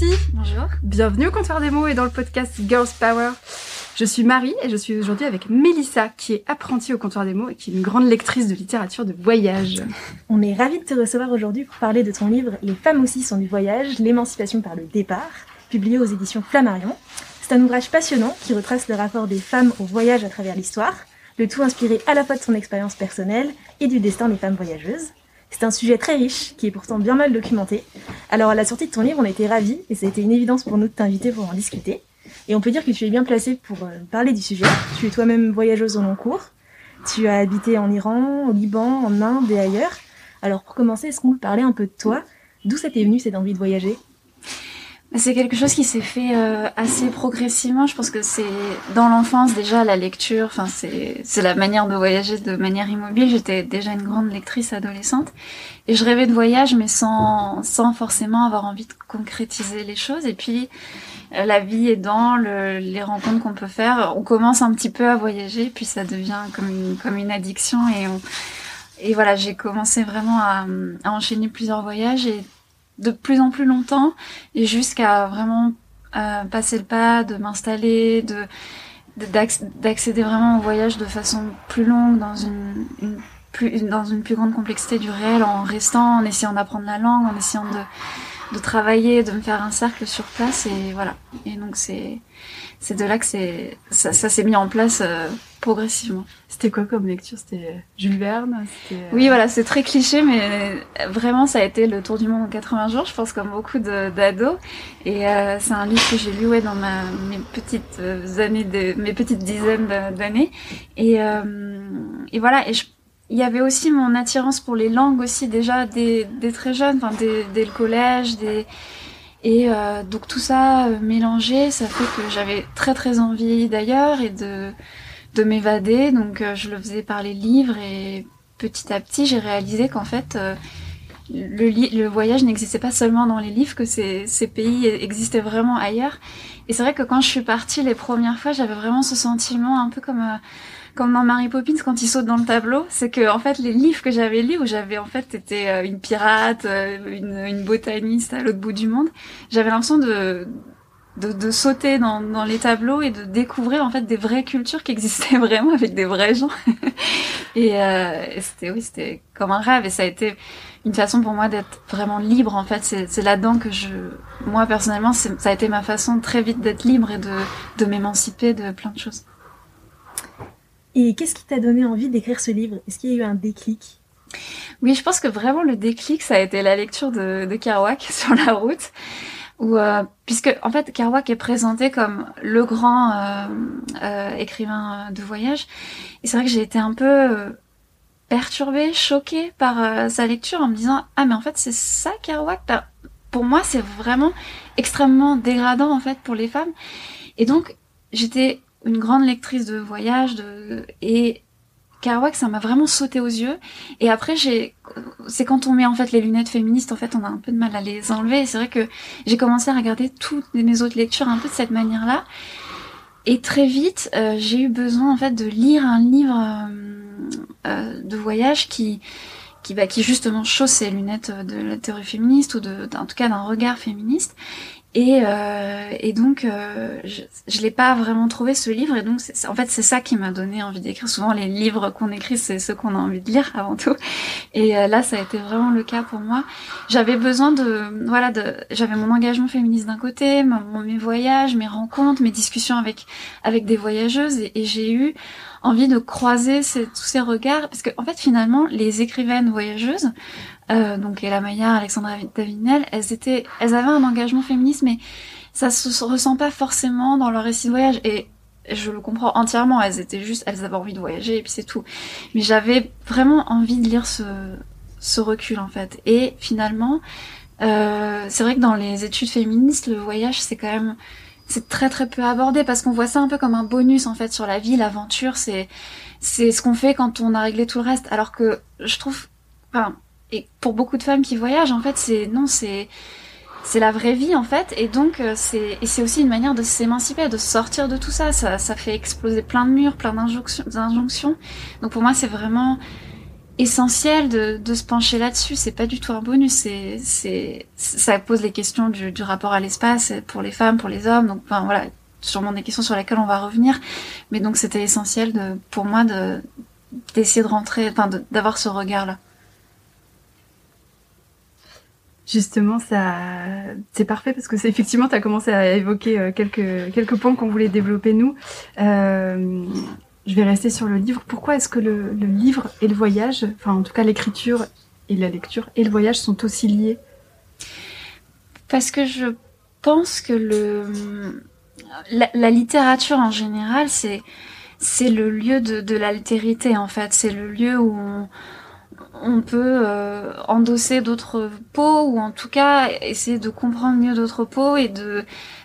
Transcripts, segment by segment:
Lucie. Bonjour. Bienvenue au comptoir des mots et dans le podcast Girls Power. Je suis Marie et je suis aujourd'hui avec Mélissa qui est apprentie au comptoir des mots et qui est une grande lectrice de littérature de voyage. On est ravis de te recevoir aujourd'hui pour parler de ton livre Les femmes aussi sont du voyage, l'émancipation par le départ, publié aux éditions Flammarion. C'est un ouvrage passionnant qui retrace le rapport des femmes au voyage à travers l'histoire, le tout inspiré à la fois de son expérience personnelle et du destin des femmes voyageuses. C'est un sujet très riche, qui est pourtant bien mal documenté. Alors à la sortie de ton livre, on était ravis, et ça a été une évidence pour nous de t'inviter pour en discuter. Et on peut dire que tu es bien placée pour euh, parler du sujet. Tu es toi-même voyageuse au long cours. Tu as habité en Iran, au Liban, en Inde et ailleurs. Alors pour commencer, est-ce qu'on peut parler un peu de toi? D'où ça t'est venu cette envie de voyager? C'est quelque chose qui s'est fait euh, assez progressivement. Je pense que c'est dans l'enfance déjà la lecture. Enfin, c'est c'est la manière de voyager de manière immobile. J'étais déjà une grande lectrice adolescente et je rêvais de voyage, mais sans sans forcément avoir envie de concrétiser les choses. Et puis euh, la vie aidant, le, les rencontres qu'on peut faire, on commence un petit peu à voyager, puis ça devient comme une comme une addiction et on et voilà, j'ai commencé vraiment à, à enchaîner plusieurs voyages et de plus en plus longtemps et jusqu'à vraiment euh, passer le pas, de m'installer, de d'accéder vraiment au voyage de façon plus longue dans une, une, plus dans une plus grande complexité du réel en restant, en essayant d'apprendre la langue, en essayant de, de travailler, de me faire un cercle sur place et voilà. Et donc c'est c'est de là que c'est ça, ça s'est mis en place euh, progressivement. C'était quoi comme lecture? C'était Jules Verne euh, Oui, voilà, c'est très cliché, mais vraiment, ça a été le tour du monde en 80 jours, je pense, comme beaucoup d'ados. Et euh, c'est un livre que j'ai lu ouais, dans ma, mes petites années, de, mes petites dizaines d'années. Et, et voilà, et il y avait aussi mon attirance pour les langues aussi déjà dès, dès très jeune, enfin dès, dès le collège, et euh, donc tout ça euh, mélangé, ça fait que j'avais très très envie d'ailleurs et de, de m'évader. Donc euh, je le faisais par les livres et petit à petit j'ai réalisé qu'en fait le, le, voyage n'existait pas seulement dans les livres, que ces, ces pays existaient vraiment ailleurs. Et c'est vrai que quand je suis partie les premières fois, j'avais vraiment ce sentiment un peu comme comme dans Mary Poppins quand il saute dans le tableau, c'est que en fait les livres que j'avais lus où j'avais en fait été euh, une pirate, euh, une, une botaniste à l'autre bout du monde, j'avais l'impression de, de, de sauter dans, dans les tableaux et de découvrir en fait des vraies cultures qui existaient vraiment avec des vrais gens. et, euh, et c'était oui, c'était comme un rêve et ça a été une façon pour moi d'être vraiment libre en fait. C'est là-dedans que je, moi personnellement, ça a été ma façon très vite d'être libre et de, de m'émanciper de plein de choses. Et qu'est-ce qui t'a donné envie d'écrire ce livre? Est-ce qu'il y a eu un déclic? Oui, je pense que vraiment le déclic, ça a été la lecture de, de Kerouac sur la route. Euh, puisque en fait Kerouac est présenté comme le grand euh, euh, écrivain de voyage, et c'est vrai que j'ai été un peu euh, perturbée, choquée par euh, sa lecture en me disant ah mais en fait c'est ça Kerouac? Ben, pour moi c'est vraiment extrêmement dégradant en fait pour les femmes, et donc j'étais une grande lectrice de voyage de et Kerouac ça m'a vraiment sauté aux yeux. Et après j'ai c'est quand on met en fait les lunettes féministes en fait on a un peu de mal à les enlever. Et c'est vrai que j'ai commencé à regarder toutes mes autres lectures un peu de cette manière là et très vite euh, j'ai eu besoin en fait de lire un livre euh, euh, de voyage qui qui va qui justement chausse ces lunettes de la théorie féministe ou en tout cas d'un regard féministe et, euh, et donc, euh, je, je l'ai pas vraiment trouvé ce livre, et donc en fait c'est ça qui m'a donné envie d'écrire. Souvent les livres qu'on écrit, c'est ceux qu'on a envie de lire avant tout. Et euh, là, ça a été vraiment le cas pour moi. J'avais besoin de, voilà, de, j'avais mon engagement féministe d'un côté, mon, mes voyages, mes rencontres, mes discussions avec avec des voyageuses, et, et j'ai eu envie de croiser ces, tous ces regards, parce que en fait finalement les écrivaines voyageuses euh, donc Ella Maillard, Alexandra Davinel, elles étaient, elles avaient un engagement féministe, mais ça se ressent pas forcément dans leur récit de voyage. Et je le comprends entièrement. Elles étaient juste, elles avaient envie de voyager et puis c'est tout. Mais j'avais vraiment envie de lire ce, ce recul en fait. Et finalement, euh, c'est vrai que dans les études féministes, le voyage c'est quand même c'est très très peu abordé parce qu'on voit ça un peu comme un bonus en fait sur la vie, l'aventure. C'est c'est ce qu'on fait quand on a réglé tout le reste. Alors que je trouve, enfin, et pour beaucoup de femmes qui voyagent, en fait, c'est non, c'est c'est la vraie vie en fait. Et donc euh, c'est et c'est aussi une manière de s'émanciper de sortir de tout ça. Ça ça fait exploser plein de murs plein d'injonctions. Donc pour moi c'est vraiment essentiel de, de se pencher là-dessus. C'est pas du tout un bonus. C'est c'est ça pose les questions du, du rapport à l'espace pour les femmes pour les hommes. Donc enfin voilà sûrement des questions sur lesquelles on va revenir. Mais donc c'était essentiel de pour moi de d'essayer de rentrer enfin d'avoir ce regard là Justement, ça, c'est parfait parce que c'est effectivement, tu as commencé à évoquer euh, quelques points qu'on voulait développer nous. Euh, je vais rester sur le livre. Pourquoi est-ce que le, livre et le voyage, enfin en tout cas l'écriture et la lecture et le voyage sont aussi liés? Parce que je pense que la, littérature en général, c'est le lieu de, de l'altérité en fait. C'est le lieu où on peut euh, endosser d'autres peaux ou en tout cas essayer de comprendre mieux d'autres peaux et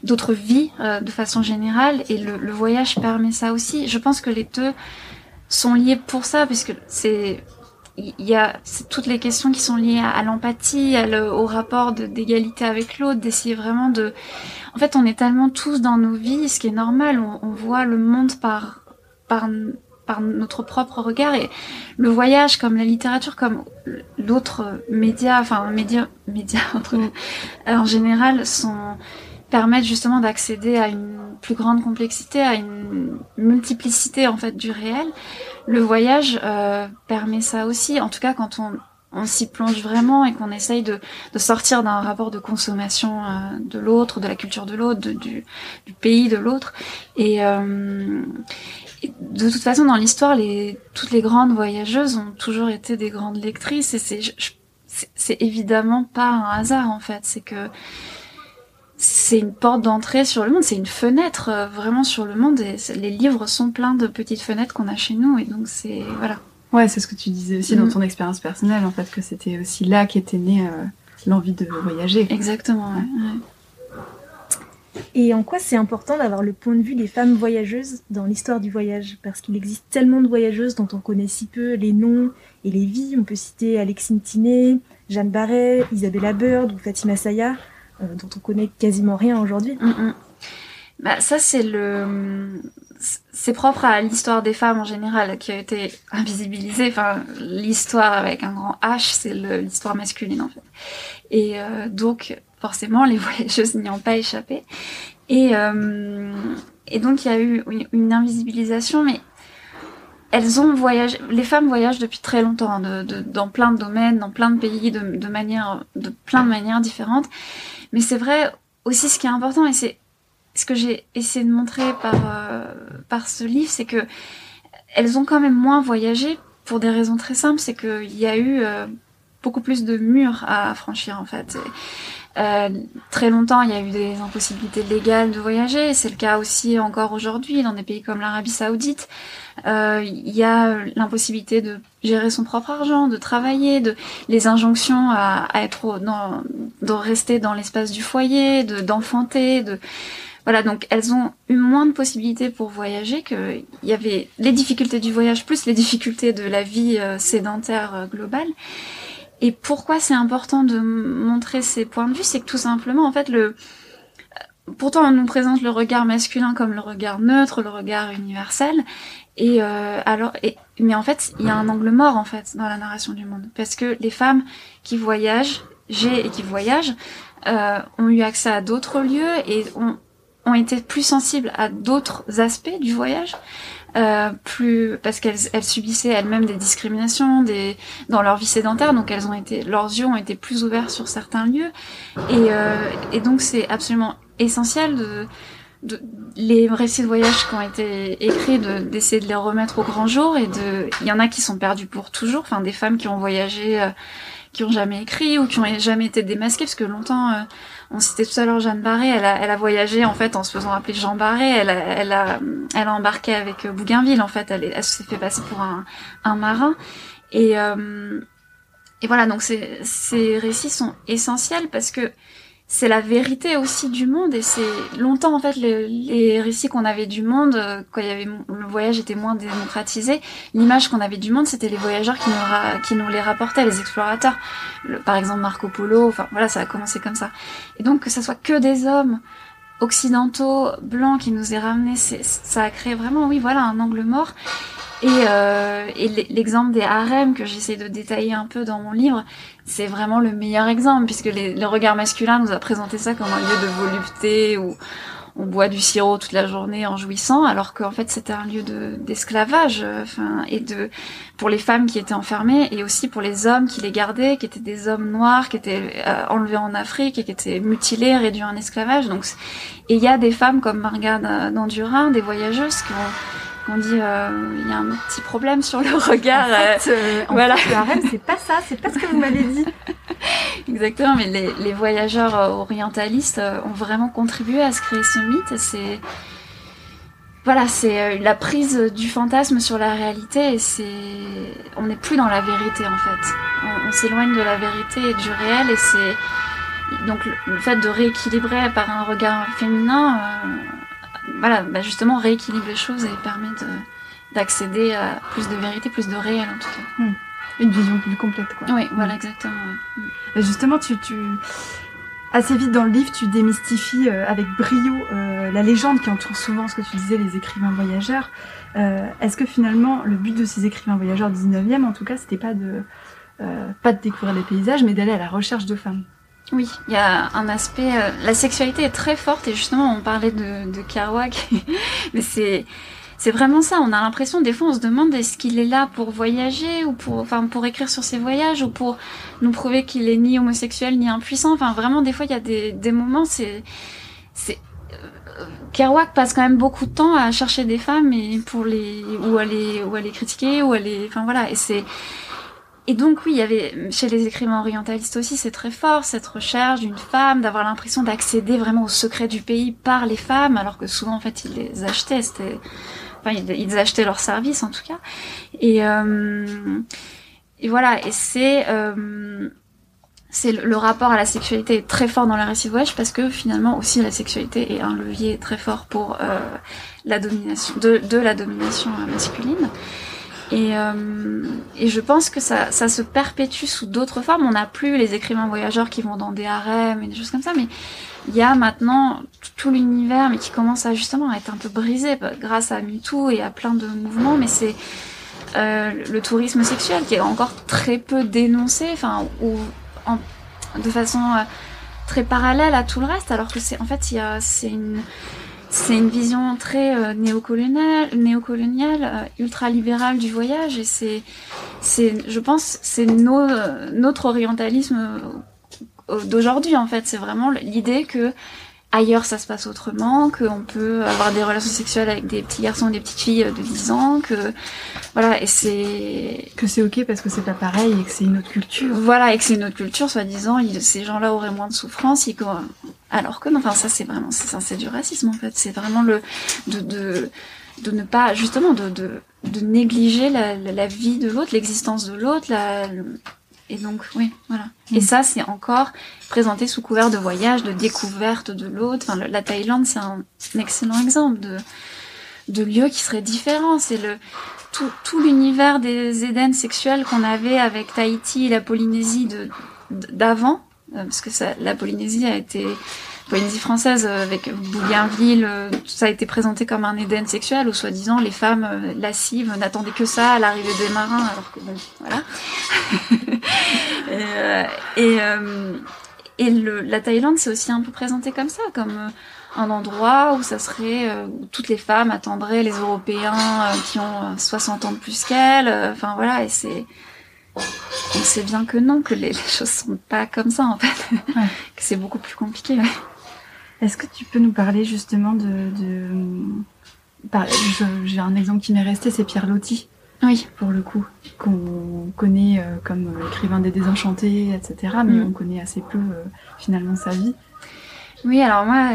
d'autres vies euh, de façon générale et le, voyage permet ça aussi. Je pense que les deux sont liés pour ça puisque c'est il y a toutes les questions qui sont liées à, l'empathie, au rapport d'égalité avec l'autre, d'essayer vraiment de... En fait, on est tellement tous dans nos vies, ce qui est normal, on, on voit le monde par, par par notre propre regard et le voyage comme la littérature comme d'autres médias enfin médias médias mm. en général sont permettent justement d'accéder à une plus grande complexité à une multiplicité en fait du réel le voyage euh, permet ça aussi en tout cas quand on on s'y plonge vraiment et qu'on essaye de, de sortir d'un rapport de consommation euh, de l'autre, de la culture de l'autre, du, du, pays de l'autre. Et, euh, de toute façon, dans l'histoire, les, toutes les grandes voyageuses ont toujours été des grandes lectrices et c'est, c'est évidemment pas un hasard en fait. C'est que c'est une porte d'entrée sur le monde, c'est une fenêtre euh, vraiment sur le monde et les livres sont pleins de petites fenêtres qu'on a chez nous et donc c'est voilà. Ouais, c'est ce que tu disais aussi dans mm. ton expérience personnelle en fait que c'était aussi là qu'était née euh, l'envie de voyager. Exactement. Ouais. Ouais. Et en quoi c'est important d'avoir le point de vue des femmes voyageuses dans l'histoire du voyage? Parce qu'il existe tellement de voyageuses dont on connaît si peu les noms et les vies. On peut citer Alexine Tinet, Jeanne Barret, Isabella Bird ou Fatima Saya, euh, dont on connaît quasiment rien aujourd'hui. Mm, mm. Bah, ça, c'est le. C'est propre à l'histoire des femmes en général qui a été invisibilisée. Enfin, l'histoire avec un grand H, c'est l'histoire masculine en fait. Et euh, donc, forcément, les voyageuses n'y ont pas échappé. Et, euh, donc, il y a eu une, invisibilisation, mais elles ont voyagé. Les femmes voyagent depuis très longtemps, dans plein de domaines, dans plein de pays, de, plein de manières différentes. Mais c'est vrai aussi, ce qui est important, et c'est ce que j'ai essayé de montrer par euh, ce livre, c'est que elles ont quand même moins voyagé pour des raisons très simples. C'est qu'il y a eu euh, beaucoup plus de murs à franchir en fait. Euh, très longtemps, il y a eu des impossibilités légales de voyager. C'est le cas aussi encore aujourd'hui dans des pays comme l'Arabie Saoudite. Euh, il y a l'impossibilité de gérer son propre argent, de travailler, de les injonctions à, à être dans, de rester dans l'espace du foyer, de d'enfanter, de voilà, donc elles ont eu moins de possibilités pour voyager que il y avait les difficultés du voyage plus les difficultés de la vie euh, sédentaire euh, globale. Et pourquoi c'est important de montrer ces points de vue, c'est que tout simplement, en fait, le pourtant on nous présente le regard masculin comme le regard neutre, le regard universel, et euh, alors, et, mais en fait, il y a un angle mort en fait dans la narration du monde, parce que les femmes qui voyagent, j'ai et qui voyagent, euh, ont eu accès à d'autres lieux et ont, ont été plus sensibles à d'autres aspects du voyage. Euh, plus parce qu'elles elles subissaient elles-mêmes des discriminations dans leur vie sédentaire. Donc elles ont été leurs yeux ont été plus ouverts sur certains lieux. Et, euh, et donc c'est absolument essentiel les récits de voyage qui ont été écrits d'essayer de, les remettre au grand jour. Et de il y en a qui sont perdus pour toujours. Enfin des femmes qui ont voyagé euh, qui ont jamais écrit ou qui ont jamais été démasqués, parce que longtemps, euh, on citait tout à l'heure Jeanne Barré, elle a, voyagé en fait en se faisant appeler Jean Barré, elle a, embarqué avec Bougainville en fait, elle, s'est fait passer pour un, marin. Et et voilà, donc ces récits sont essentiels parce que c'est la vérité aussi du monde et c'est longtemps en fait les, récits qu'on avait du monde euh, quand il y avait le voyage était moins démocratisé l'image qu'on avait du monde c'était les voyageurs qui nous, qui nous les rapportaient les explorateurs. Par exemple Marco Polo enfin voilà ça a commencé comme ça. Et donc que ça soit que des hommes occidentaux blancs qui nous aient ramenés ça a créé vraiment oui voilà un angle mort. Et, euh, l'exemple des harems que j'essaie de détailler un peu dans mon livre, c'est vraiment le meilleur exemple, puisque le regard masculin nous a présenté ça comme un lieu de volupté où on boit du sirop toute la journée en jouissant, alors qu'en fait c'était un lieu d'esclavage, euh, enfin et de pour les femmes qui étaient enfermées et aussi pour les hommes qui les gardaient, qui étaient des hommes noirs, qui étaient euh, enlevés en Afrique et qui étaient mutilés, réduits en esclavage. Donc et il y a des femmes comme Marga d'Andurin, des voyageuses qui ont on dit euh, il y a un petit problème sur le regard. En fait, euh, voilà. c'est pas ça, c'est pas ce que vous m'avez dit. Exactement, mais les, les voyageurs euh, orientalistes ont vraiment contribué à se créer ce mythe. C'est voilà, c'est la prise du fantasme sur la réalité et c'est on n'est plus dans la vérité en fait. On, s'éloigne de la vérité et du réel et c'est donc le, fait de rééquilibrer par un regard féminin voilà, bah justement rééquilibre les choses et permet d'accéder à plus de vérité, plus de réel en tout cas. Hmm. Une vision plus complète, quoi. Oui, voilà, exactement. Hmm. justement, tu, tu, assez vite dans le livre, tu démystifies euh, avec brio euh, la légende qui entoure souvent ce que tu disais, les écrivains voyageurs. Euh, Est-ce que finalement, le but de ces écrivains voyageurs du 19e, en tout cas, c'était pas de pas de découvrir les paysages, mais d'aller à la recherche de femmes? Oui, il y a un aspect. Euh, la sexualité est très forte et justement, on parlait de, de Kerouac, mais c'est c'est vraiment ça. On a l'impression des fois, on se demande est-ce qu'il est là pour voyager ou pour, enfin, pour écrire sur ses voyages ou pour nous prouver qu'il est ni homosexuel ni impuissant. Enfin, vraiment, des fois, il y a des, des moments, c'est c'est euh, Kerouac passe quand même beaucoup de temps à chercher des femmes et pour les ou à les ou à les critiquer ou à les, enfin voilà. Et c'est et donc oui, il y avait chez les écrivains orientalistes aussi, c'est très fort cette recherche d'une femme, d'avoir l'impression d'accéder vraiment au secret du pays par les femmes, alors que souvent en fait ils les achetaient, c'était, enfin ils, achetaient leurs services en tout cas. Et euh, et voilà, et c'est euh, c'est le rapport à la sexualité est très fort dans la récit voyage parce que finalement aussi la sexualité est un levier très fort pour euh, la domination de, de la domination masculine. Et, euh, et, je pense que ça, se perpétue sous d'autres formes. On n'a plus les écrivains voyageurs qui vont dans des harems et des choses comme ça, mais il y a maintenant tout l'univers, mais qui commence à justement être un peu brisé grâce à MeToo et à plein de mouvements. Mais c'est euh, le tourisme sexuel qui est encore très peu dénoncé, enfin, ou de façon euh, très parallèle à tout le reste, alors que c'est en fait c'est une c'est une vision très euh, néocoloniale, néocoloniale euh, ultra-libérale du voyage et c'est, c'est, je pense, c'est notre orientalisme euh, d'aujourd'hui en fait. C'est vraiment l'idée que ailleurs ça se passe autrement, qu'on peut avoir des relations sexuelles avec des petits garçons et des petites filles de 10 ans, que voilà, et c'est que c'est ok parce que c'est pas pareil et que c'est une autre culture. Voilà, et que c'est une autre culture, soi-disant, ces gens-là auraient moins de souffrance, alors que non, enfin ça c'est vraiment c'est du racisme en fait, c'est vraiment le de, de de ne pas justement de de, de négliger la, la, vie de l'autre, l'existence de l'autre, la et donc, oui, voilà. Et mm. ça, c'est encore présenté sous couvert de voyage, de découverte de l'autre. Enfin, la Thaïlande, c'est un, excellent exemple de, de lieu qui serait différent. C'est le, tout, tout l'univers des Éden sexuels qu'on avait avec Tahiti et la Polynésie d'avant. Euh, parce que ça, la Polynésie a été Polynésie française euh, avec Bougainville, euh, ça a été présenté comme un Éden sexuel où soi-disant les femmes euh, lascives n'attendaient que ça à l'arrivée des marins, alors que bon, voilà. et et, le, la Thaïlande c'est aussi un peu présenté comme ça, comme un endroit où ça serait où toutes les femmes attendraient les Européens qui ont 60 ans de plus qu'elles. Enfin voilà, et c'est on sait bien que non, que les, les, choses sont pas comme ça en fait, que c'est beaucoup plus compliqué. Est-ce que tu peux nous parler justement de... de... J'ai un exemple qui m'est resté, c'est Pierre Loti. Oui. Pour le coup, qu'on connaît euh, comme euh, écrivain des Désenchantés, etc. Mais Mm. on connaît assez peu euh, finalement sa vie. Oui, alors moi,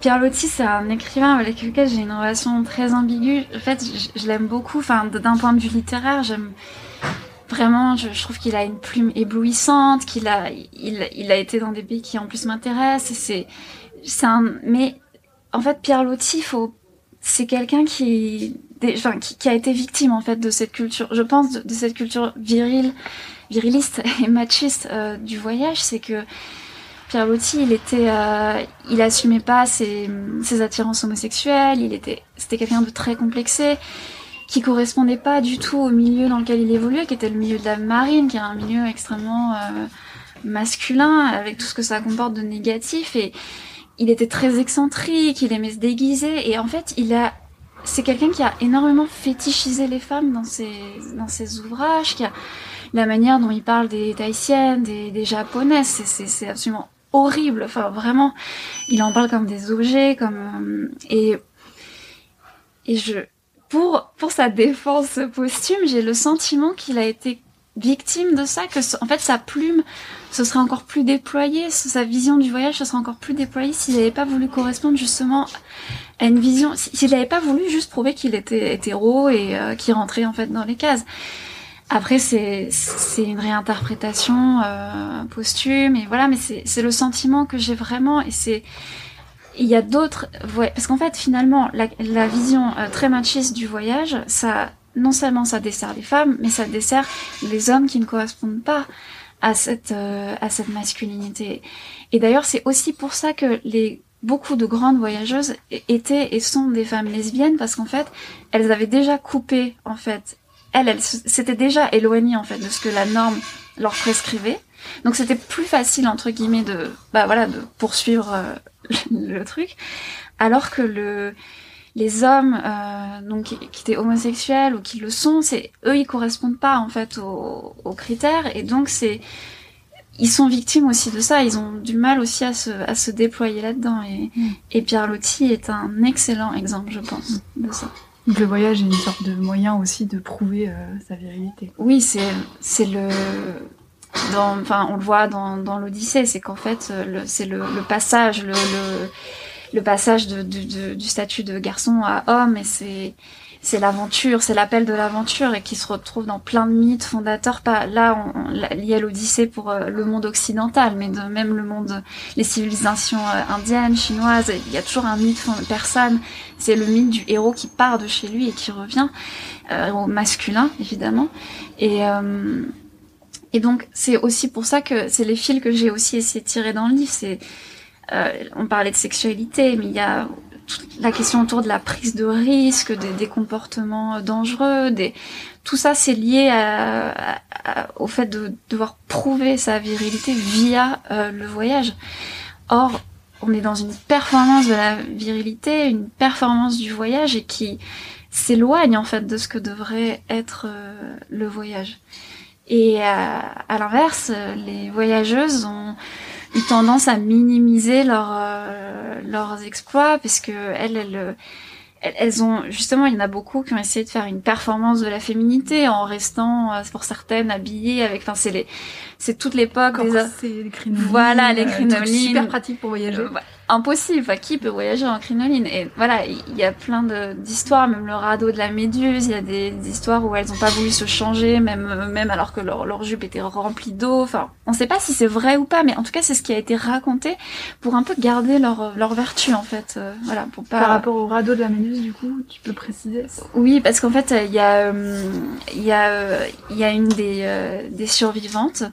Pierre Loti, c'est un écrivain avec lequel j'ai une relation très ambiguë. En fait, je, je l'aime beaucoup. Enfin, d'un point de vue littéraire, j'aime vraiment. Je, je trouve qu'il a une plume éblouissante, qu'il a, il, il a été dans des pays qui en plus m'intéressent. c'est Mais en fait, Pierre Loti, c'est quelqu'un qui, a été victime en fait de cette culture. Je pense de, cette culture virile, viriliste et machiste euh, du voyage, c'est que Pierre Loti, il était, euh, assumait pas ses, ses attirances homosexuelles. Il était, c'était quelqu'un de très complexé, qui correspondait pas du tout au milieu dans lequel il évoluait, qui était le milieu de la marine, qui est un milieu extrêmement euh, masculin, avec tout ce que ça comporte de négatif. Et il était très excentrique, il aimait se déguiser. Et en fait, il a, c'est quelqu'un qui a énormément fétichisé les femmes dans ses, ouvrages, la manière dont il parle des tahitiennes, des, des japonaises, c'est, absolument horrible. Enfin, vraiment, il en parle comme des objets, comme euh, et je pour sa défense posthume, j'ai le sentiment qu'il a été victime de ça, que en fait sa plume ce serait encore plus déployée, sa vision du voyage ce serait encore plus déployée s'il n'avait pas voulu correspondre justement à une vision, s'il n'avait pas voulu juste prouver qu'il était hétéro et euh, qu'il rentrait en fait dans les cases. Après, c'est c'est une réinterprétation euh, posthume et voilà, mais c'est le sentiment que j'ai vraiment et c'est il y a d'autres parce qu'en fait finalement la, la vision euh, très machiste du voyage, ça non seulement ça dessert les femmes, mais ça dessert les hommes qui ne correspondent pas à cette euh, à cette masculinité. Et d'ailleurs, c'est aussi pour ça que les beaucoup de grandes voyageuses étaient et sont des femmes lesbiennes parce qu'en fait, elles avaient déjà coupé en fait elles, elles s'étaient déjà éloignées en fait de ce que la norme leur prescrivait. Donc c'était plus facile entre guillemets de bah voilà de poursuivre euh, le truc, alors que le les hommes euh, donc qui, qui étaient homosexuels ou qui le sont, c'est eux ils correspondent pas en fait aux, aux critères et donc c'est ils sont victimes aussi de ça, ils ont du mal aussi à se, à se déployer là-dedans et, Mm. et Pierre Loti est un excellent exemple je pense de ça. Donc le voyage est une sorte de moyen aussi de prouver euh, sa virilité. Oui, c'est c'est le dans enfin on le voit dans dans l'Odyssée, c'est qu'en fait c'est le, le passage le, le le passage de, de- de- du statut de garçon à homme et c'est c'est l'aventure, c'est l'appel de l'aventure et qui se retrouve dans plein de mythes fondateurs. Pas là on, à l'Odyssée pour euh, le monde occidental mais de même le monde les civilisations euh, indiennes, chinoises, il y a toujours un mythe persane, c'est le mythe du héros qui part de chez lui et qui revient euh, masculin évidemment. Et euh, et donc c'est aussi pour ça que c'est les fils que j'ai aussi essayé de tirer dans le livre. C'est on parlait de sexualité, mais il y a toute la question autour de la prise de risque, des, des comportements dangereux, des tout ça c'est lié au fait de devoir prouver sa virilité via euh, le voyage. Or on est dans une performance de la virilité, une performance du voyage et qui s'éloigne en fait de ce que devrait être euh, le voyage. Et à, l'inverse, euh, les voyageuses ont eu tendance à minimiser leur, euh, leurs exploits parce que elles, elles, elles, ont justement, il y en a beaucoup qui ont essayé de faire une performance de la féminité en restant, euh, pour certaines, habillées avec. Enfin, c'est les, c'est toute l'époque des. les. Voilà, les euh, crinolines. Super pratique pour voyager. Euh, bah, impossible. Enfin, qui peut voyager en crinoline Et voilà, il y a plein d'histoires, même le radeau de la Méduse. Il y a des, des histoires où elles n'ont pas voulu se changer, même même alors que leur, leur jupe était remplie d'eau. Enfin, on ne sait pas si c'est vrai ou pas, mais en tout cas, c'est ce qui a été raconté pour un peu garder leur leur vertu en fait. Euh, voilà, pour pas. Par rapport au radeau de la Méduse, du coup, tu peux préciser Oui, parce qu'en fait, il y a, euh, il y a, euh, il y a une des, des survivantes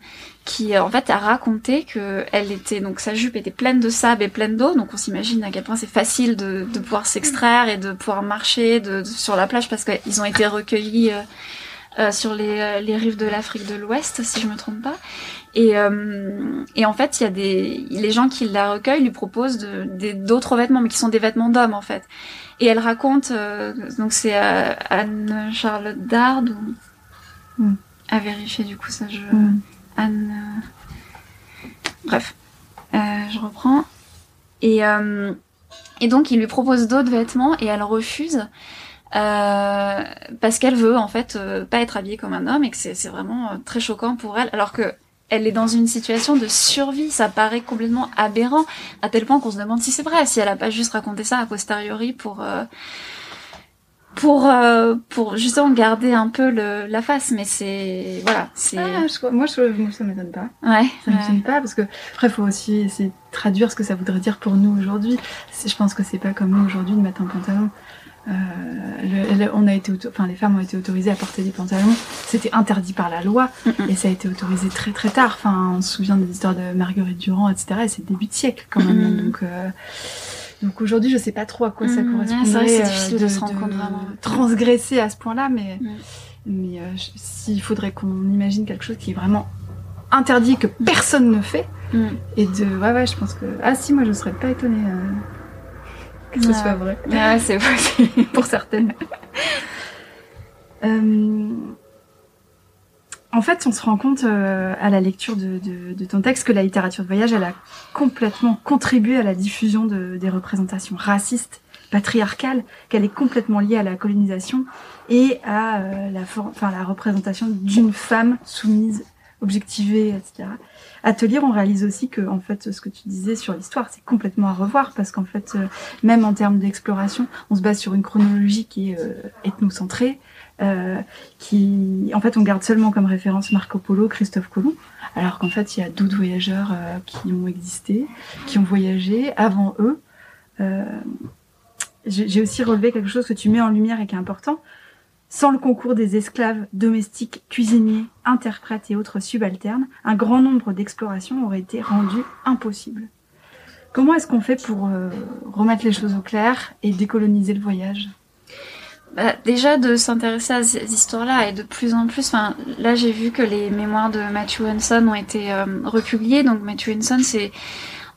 qui, euh, en fait, a raconté que elle était, donc sa jupe était pleine de sable et pleine d'eau, donc on s'imagine à quel point c'est facile de, de pouvoir s'extraire et de pouvoir marcher de, de- sur la plage parce qu'ils ont été recueillis euh, euh, sur les, les rives de l'Afrique de l'Ouest, si je me trompe pas. Et, euh, et en fait, il y a des les gens qui la recueillent lui proposent d'autres vêtements, mais qui sont des vêtements d'hommes en fait. Et elle raconte, donc c'est Anne Charlotte Dard ou Mm. à vérifier du coup ça je Mm. Anne. euh, Bref, Euh, je reprends. Et, euh, et donc, il lui propose d'autres vêtements et elle refuse. Parce qu'elle veut en fait pas être habillée comme un homme et que c'est vraiment très choquant pour elle alors que elle est dans une situation de survie ça paraît complètement aberrant à tel point qu'on se demande si c'est vrai si elle a pas juste raconté ça a posteriori pour pour pour justement garder un peu le, la face mais c'est voilà c'est ah, moi je moi, ça m'étonne pas ouais ça m'étonne pas parce que après faut aussi essayer de traduire ce que ça voudrait dire pour nous aujourd'hui je pense que c'est pas comme nous aujourd'hui de mettre un pantalon euh, on a été, enfin les femmes ont été autorisées à porter des pantalons. C'était interdit par la loi et ça a été autorisé très très tard. Enfin, on se souvient des histoires de Marguerite Durand, etc. Et c'est début de siècle quand même. Donc, euh, donc aujourd'hui, je sais pas trop à quoi ça correspond. c'est difficile euh, de, se rendre compte vraiment. Transgresser à ce point-là, mais mais s'il faudrait qu'on imagine quelque chose qui est vraiment interdit que personne ne fait et de ouais ouais, je pense que ah si moi je serais pas étonnée que ce soit vrai. Ouais, c'est vrai, pour certaines. Euh, en fait, on se rend compte euh, à la lecture de, de, ton texte que la littérature de voyage, elle a complètement contribué à la diffusion de, des représentations racistes, patriarcales, qu'elle est complètement liée à la colonisation et à euh, la, enfin, la représentation d'une femme soumise, objectivée, etc. Atelier, on réalise aussi que, en fait, ce que tu disais sur l'histoire, c'est complètement à revoir parce qu'en fait, euh, même en termes d'exploration, on se base sur une chronologie qui est euh, ethnocentrée, euh, qui, en fait, on garde seulement comme référence Marco Polo, Christophe Colomb, alors qu'en fait, il y a d'autres voyageurs euh, qui ont existé, qui ont voyagé avant eux. J'ai aussi relevé quelque chose que tu mets en lumière et qui est important, sans le concours des esclaves, domestiques, cuisiniers, interprètes et autres subalternes, un grand nombre d'explorations auraient été rendues impossibles. Comment est-ce qu'on fait pour euh, remettre les choses au clair et décoloniser le voyage? Bah, déjà de s'intéresser à ces histoires-là et de plus en plus. Enfin, là j'ai vu que les mémoires de Matthew Henson ont été euh, republiées. Donc Matthew Henson, c'est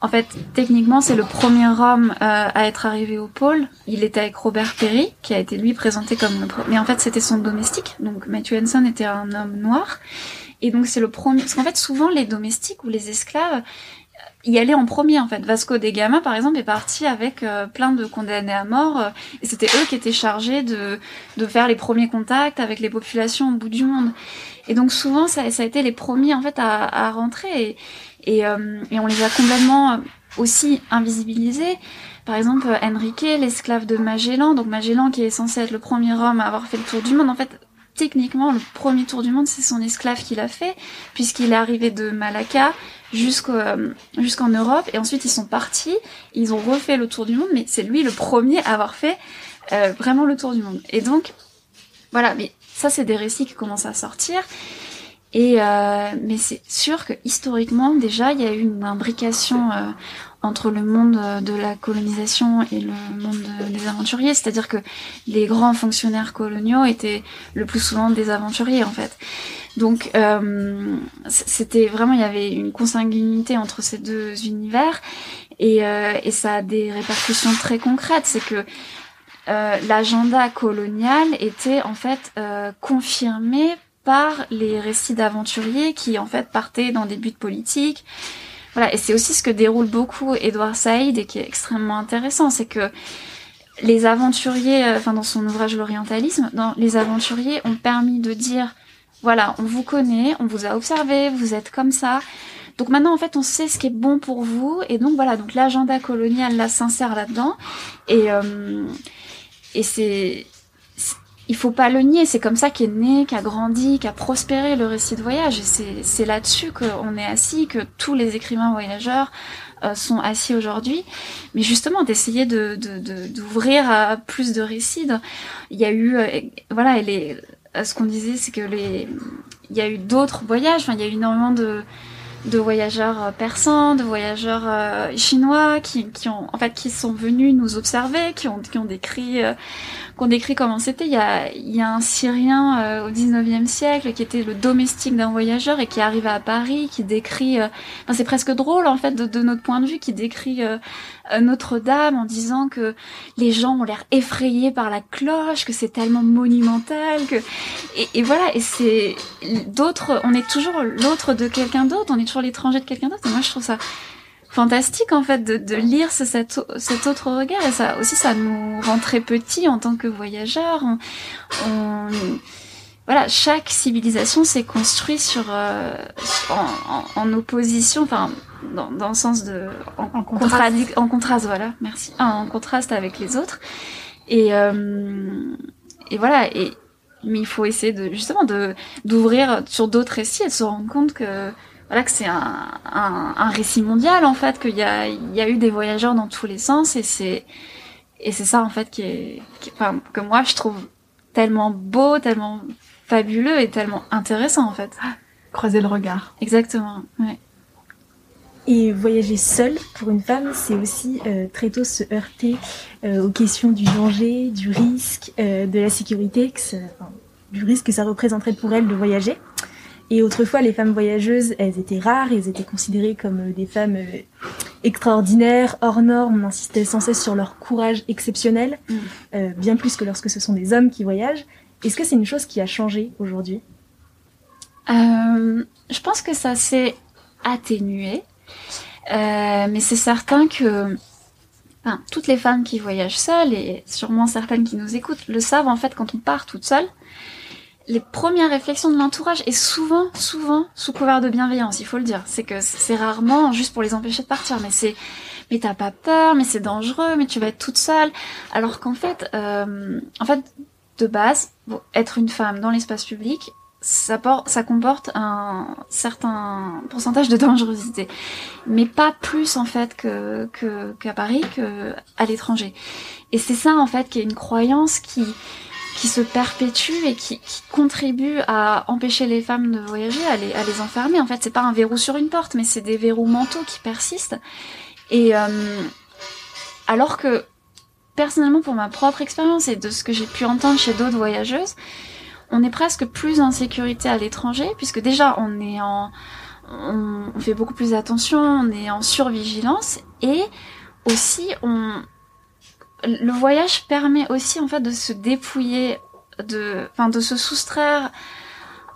en fait, techniquement, c'est le premier homme euh, à être arrivé au pôle. Il était avec Robert Perry, qui a été lui présenté comme le. Mais en fait, c'était son domestique. Donc, Matthew Henson était un homme noir. Et donc, c'est le premier. Parce qu'en fait, souvent, les domestiques ou les esclaves y allaient en premier, en fait. Vasco de Gama, par exemple, est parti avec euh, plein de condamnés à mort. Euh, et c'était eux qui étaient chargés de, de faire les premiers contacts avec les populations au bout du monde. Et donc, souvent, ça, ça a été les premiers, en fait, à, à rentrer. Et, et, euh, et on les a complètement euh, aussi invisibilisés. Par exemple, Enrique, l'esclave de Magellan, donc Magellan qui est censé être le premier homme à avoir fait le tour du monde, en fait, techniquement, le premier tour du monde, c'est son esclave qui l'a fait, puisqu'il est arrivé de Malacca euh, jusqu'en Europe, et ensuite ils sont partis, ils ont refait le tour du monde, mais c'est lui le premier à avoir fait euh, vraiment le tour du monde. Et donc, voilà, mais ça c'est des récits qui commencent à sortir, et euh, mais c'est sûr que historiquement déjà il y a eu une imbrication entre le monde euh, de la colonisation et le monde des aventuriers, c'est-à-dire que les grands fonctionnaires coloniaux étaient le plus souvent des aventuriers en fait. Donc euh, c'était vraiment il y avait une consanguinité entre ces deux univers et, euh, et ça a des répercussions très concrètes, c'est que l'agenda colonial était en fait confirmé par les récits d'aventuriers qui en fait partaient dans des buts politiques. Voilà, et c'est aussi ce que déroule beaucoup Edouard Saïd et qui est extrêmement intéressant, c'est que les aventuriers, euh, enfin dans son ouvrage L'orientalisme, les aventuriers ont permis de dire voilà, on vous connaît, on vous a observé, vous êtes comme ça. Donc maintenant en fait on sait ce qui est bon pour vous et donc voilà, donc l'agenda colonial là s'insère là-dedans et euh, et c'est il faut pas le nier, c'est comme ça qu'est né, qu'a grandi, qu'a prospéré le récit de voyage. Et c'est là-dessus qu'on est assis, que tous les écrivains voyageurs euh, sont assis aujourd'hui. Mais justement, d'essayer de d'ouvrir à plus de récits. Il y a eu, euh, voilà, les, ce qu'on disait, c'est que les, il y a eu d'autres voyages. Il y a eu énormément de de voyageurs euh, persans, de voyageurs chinois qui, qui ont en fait qui sont venus nous observer, qui ont qui ont décrit qu'on décrit comment c'était. Il y a, il y a un Syrien euh, au 19e siècle qui était le domestique d'un voyageur et qui arrive à Paris, qui décrit, euh, enfin, c'est presque drôle en fait de, de, notre point de vue, qui décrit euh, Notre-Dame en disant que les gens ont l'air effrayés par la cloche, que c'est tellement monumental, que et, voilà. Et c'est d'autres, on est toujours l'autre de quelqu'un d'autre, on est toujours l'étranger de quelqu'un d'autre. Et moi, je trouve ça fantastique en fait de, lire ce, cet, autre regard et ça aussi ça nous rend très petits en tant que voyageurs. Voilà, chaque civilisation s'est construite sur euh, en, en, en, opposition, enfin dans, dans le sens de en, en contraste. en contraste, voilà, merci, en contraste avec les autres. Et euh, et voilà, et mais il faut essayer de justement de d'ouvrir sur d'autres récits et de se rendre compte que voilà que c'est un, un, un, récit mondial en fait qu'il y a il y a eu des voyageurs dans tous les sens et c'est et c'est ça en fait qui est qui, enfin, que moi je trouve tellement beau tellement fabuleux et tellement intéressant en fait. Croiser le regard. Exactement. Ouais. Et voyager seule pour une femme, c'est aussi euh, très tôt se heurter euh, aux questions du danger, du risque, euh, de la sécurité, que ça, enfin, du risque que ça représenterait pour elle de voyager. Et autrefois, les femmes voyageuses, elles étaient rares, elles étaient considérées comme des femmes extraordinaires, hors normes. On insistait sans cesse sur leur courage exceptionnel, mm. bien plus que lorsque ce sont des hommes qui voyagent. Est-ce que c'est une chose qui a changé aujourd'hui? Euh, Je pense que ça s'est atténué. Euh, mais c'est certain que enfin, toutes les femmes qui voyagent seules, et sûrement certaines qui nous écoutent, le savent en fait quand on part toute seule. Les premières réflexions de l'entourage, et souvent, souvent, sous couvert de bienveillance, il faut le dire, c'est que c'est rarement juste pour les empêcher de partir, mais c'est mais t'as pas peur, mais c'est dangereux, mais tu vas être toute seule. Alors qu'en fait, euh, en fait, de base, être une femme dans l'espace public, ça, porte, ça comporte un certain pourcentage de dangerosité, mais pas plus en fait que qu'à Paris que à l'étranger. Et c'est ça en fait qui est une croyance qui qui se perpétue et qui, qui, contribue à empêcher les femmes de voyager, à les, à les enfermer. En fait, c'est pas un verrou sur une porte, mais c'est des verrous mentaux qui persistent. Et euh, alors que personnellement, pour ma propre expérience et de ce que j'ai pu entendre chez d'autres voyageuses, on est presque plus en sécurité à l'étranger, puisque déjà on est en, on, fait beaucoup plus attention, on est en survigilance, et aussi on, le voyage permet aussi en fait de se dépouiller, de, enfin de se soustraire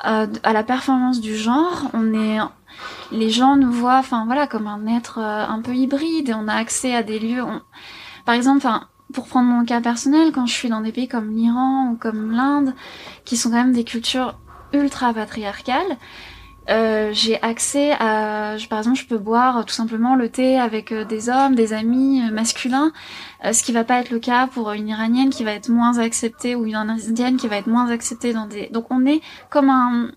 à, à la performance du genre. On est les gens nous voient, enfin voilà, comme un être euh, un peu hybride et on a accès à des lieux. Par exemple, enfin pour prendre mon cas personnel, quand je suis dans des pays comme l'Iran ou comme l'Inde, qui sont quand même des cultures ultra patriarcales, euh, j'ai accès à, je, par exemple, je peux boire tout simplement le thé avec euh, des hommes, des amis euh, masculins, ce qui va pas être le cas pour une iranienne qui va être moins acceptée ou une indienne qui va être moins acceptée dans des. Donc on est comme un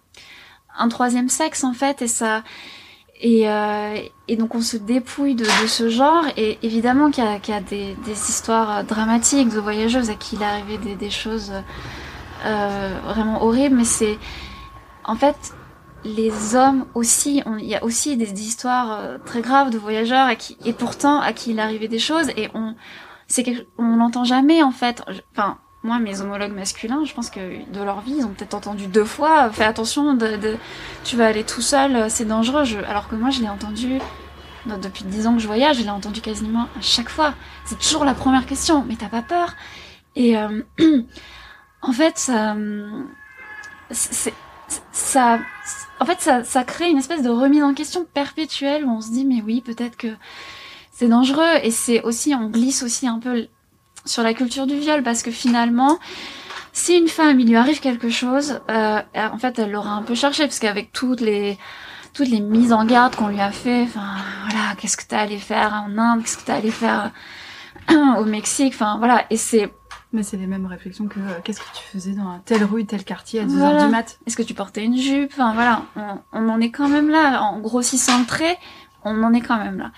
un troisième sexe en fait et ça et, euh, et, donc on se dépouille de, de ce genre et évidemment qu'il y a, qu y a des, des, histoires dramatiques de voyageuses à qui il est arrivé des, des choses euh, vraiment horribles, mais c'est en fait les hommes aussi, il y a aussi des, histoires euh, très graves de voyageurs à qui, et pourtant à qui il arrivé des choses et on c'est on l'entend jamais en fait. Enfin moi, mes homologues masculins, je pense que de leur vie, ils ont peut-être entendu deux fois, fais attention, de, de, tu vas aller tout seul, c'est dangereux. Je, alors que moi, je l'ai entendu depuis dix ans que je voyage, je l'ai entendu quasiment à chaque fois. C'est toujours la première question, mais t'as pas peur Et euh, en fait, ça, ça, en fait, ça, crée une espèce de remise en question perpétuelle où on se dit, mais oui, peut-être que c'est dangereux. Et c'est aussi, on glisse aussi un peu sur la culture du viol parce que finalement, si une femme il lui arrive quelque chose, euh, en fait elle l'aura un peu cherché parce qu'avec toutes les toutes les mises en garde qu'on lui a fait, enfin voilà, qu'est-ce que t'as allé faire en Inde, qu'est-ce que t'as allé faire au Mexique, enfin voilà, et c'est mais c'est les mêmes réflexions que euh, qu'est-ce que tu faisais dans telle rue, tel quartier à 2 voilà. heures du mat Est-ce que tu portais une jupe? Enfin voilà, on, on en est quand même là, en grossissant le trait, on en est quand même là.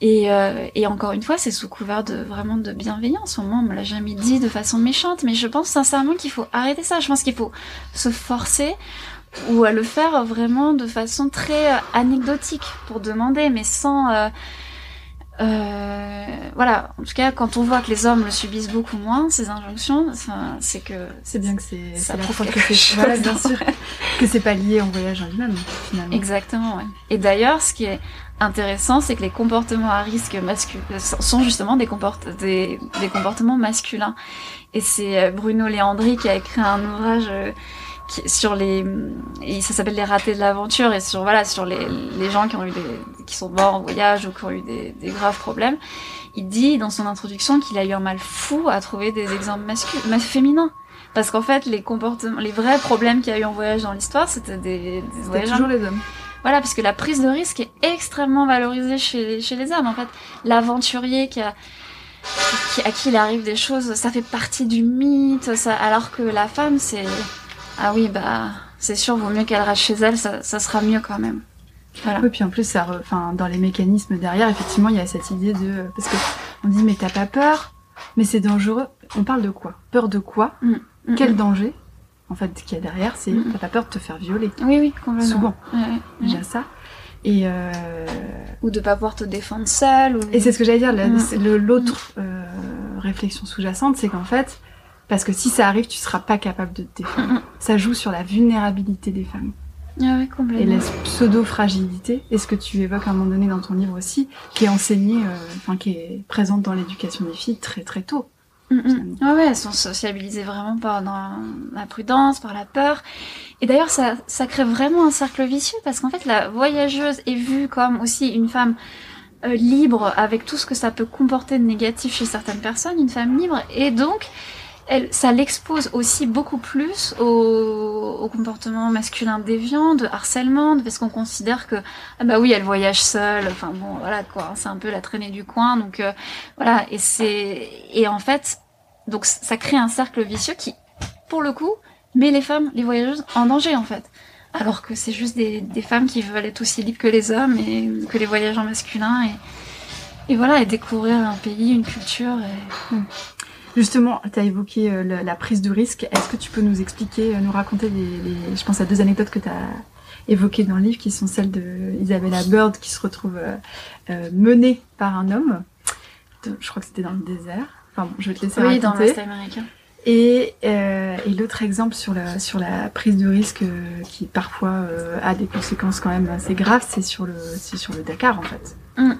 Et, euh, et encore une fois, c'est sous couvert de vraiment de bienveillance. Au moins, on me l'a jamais dit de façon méchante, mais je pense sincèrement qu'il faut arrêter ça. Je pense qu'il faut se forcer ou à le faire vraiment de façon très euh, anecdotique pour demander, mais sans euh, euh, voilà, en tout cas, quand on voit que les hommes le subissent beaucoup moins, ces injonctions, c'est que c'est bien que c'est la fois que c'est voilà, bien sûr que c'est pas lié en voyage en lui-même finalement. Exactement. Ouais. Et d'ailleurs, ce qui est intéressant, c'est que les comportements à risque masculins sont justement des, comport des, des comportements masculins. Et c'est Bruno Léandri qui a écrit un ouvrage sur les, et ça s'appelle les ratés de l'aventure et sur voilà sur les, les gens qui ont eu des, qui sont morts en voyage ou qui ont eu des, des graves problèmes. Il dit dans son introduction qu'il a eu un mal fou à trouver des exemples masculins, féminins. Parce qu'en fait, les comportements, les vrais problèmes qu'il y a eu en voyage dans l'histoire, c'était des, des C'était toujours les hommes. voilà, parce que la prise de risque est extrêmement valorisée chez, chez les hommes. En fait, l'aventurier qui a, qui, à qui il arrive des choses, ça fait partie du mythe. Ça, alors que la femme, c'est ah oui, bah c'est sûr, vaut mieux qu'elle reste chez elle, ça, ça sera mieux quand même. Voilà. Oui, puis en plus, ça, re- enfin, dans les mécanismes derrière, effectivement, il y a cette idée de, parce que on dit, mais t'as pas peur, mais c'est dangereux. On parle de quoi? Peur de quoi? Mm, Quel mm. danger En fait, qu'il y a derrière, c'est Mm. t'as pas peur de te faire violer. Oui, oui, complètement. Souvent, Ouais, ouais. déjà ça. Et, euh, Ou de pas pouvoir te défendre seule. Ou... et c'est ce que j'allais dire. la- Mm. L'autre euh, réflexion sous-jacente, c'est qu'en fait, parce que si ça arrive, tu seras pas capable de te défendre. Ça joue sur la vulnérabilité des femmes. Ah et complètement. la pseudo-fragilité, et ce que tu évoques à un moment donné dans ton livre aussi, qui est enseignée, euh, enfin qui est présente dans l'éducation des filles très très tôt. Mm, mm. finalement. Ah ouais, elles sont sociabilisées vraiment par dans la prudence, par la peur. Et d'ailleurs, ça, ça crée vraiment un cercle vicieux parce qu'en fait, la voyageuse est vue comme aussi une femme euh, libre avec tout ce que ça peut comporter de négatif chez certaines personnes, une femme libre, et donc elle, ça l'expose aussi beaucoup plus au, au comportement masculin déviant, de harcèlement, parce qu'on considère que ah bah oui, elle voyage seule, enfin bon, voilà quoi, c'est un peu la traînée du coin, donc euh, voilà, et c'est et en fait, donc ça crée un cercle vicieux qui, pour le coup, met les femmes, les voyageuses, en danger en fait. Alors que c'est juste des, des femmes qui veulent être aussi libres que les hommes et que les voyageurs masculins et, et voilà, et découvrir un pays, une culture. Et... Justement, tu as évoqué euh, la prise de risque. Est-ce que tu peux nous expliquer, euh, nous raconter les, les- je pense à deux anecdotes que tu as évoquées dans le livre, qui sont celles de Isabella Bird, qui se retrouve euh, menée par un homme. Je crois que c'était dans le désert. Enfin bon, je vais te laisser Oui, dans raconter. l'Ouest américain. Et, euh, et l'autre exemple sur la, sur la prise de risque euh, qui parfois euh, a des conséquences quand même assez graves, c'est sur le, sur le Dakar en fait. Mm.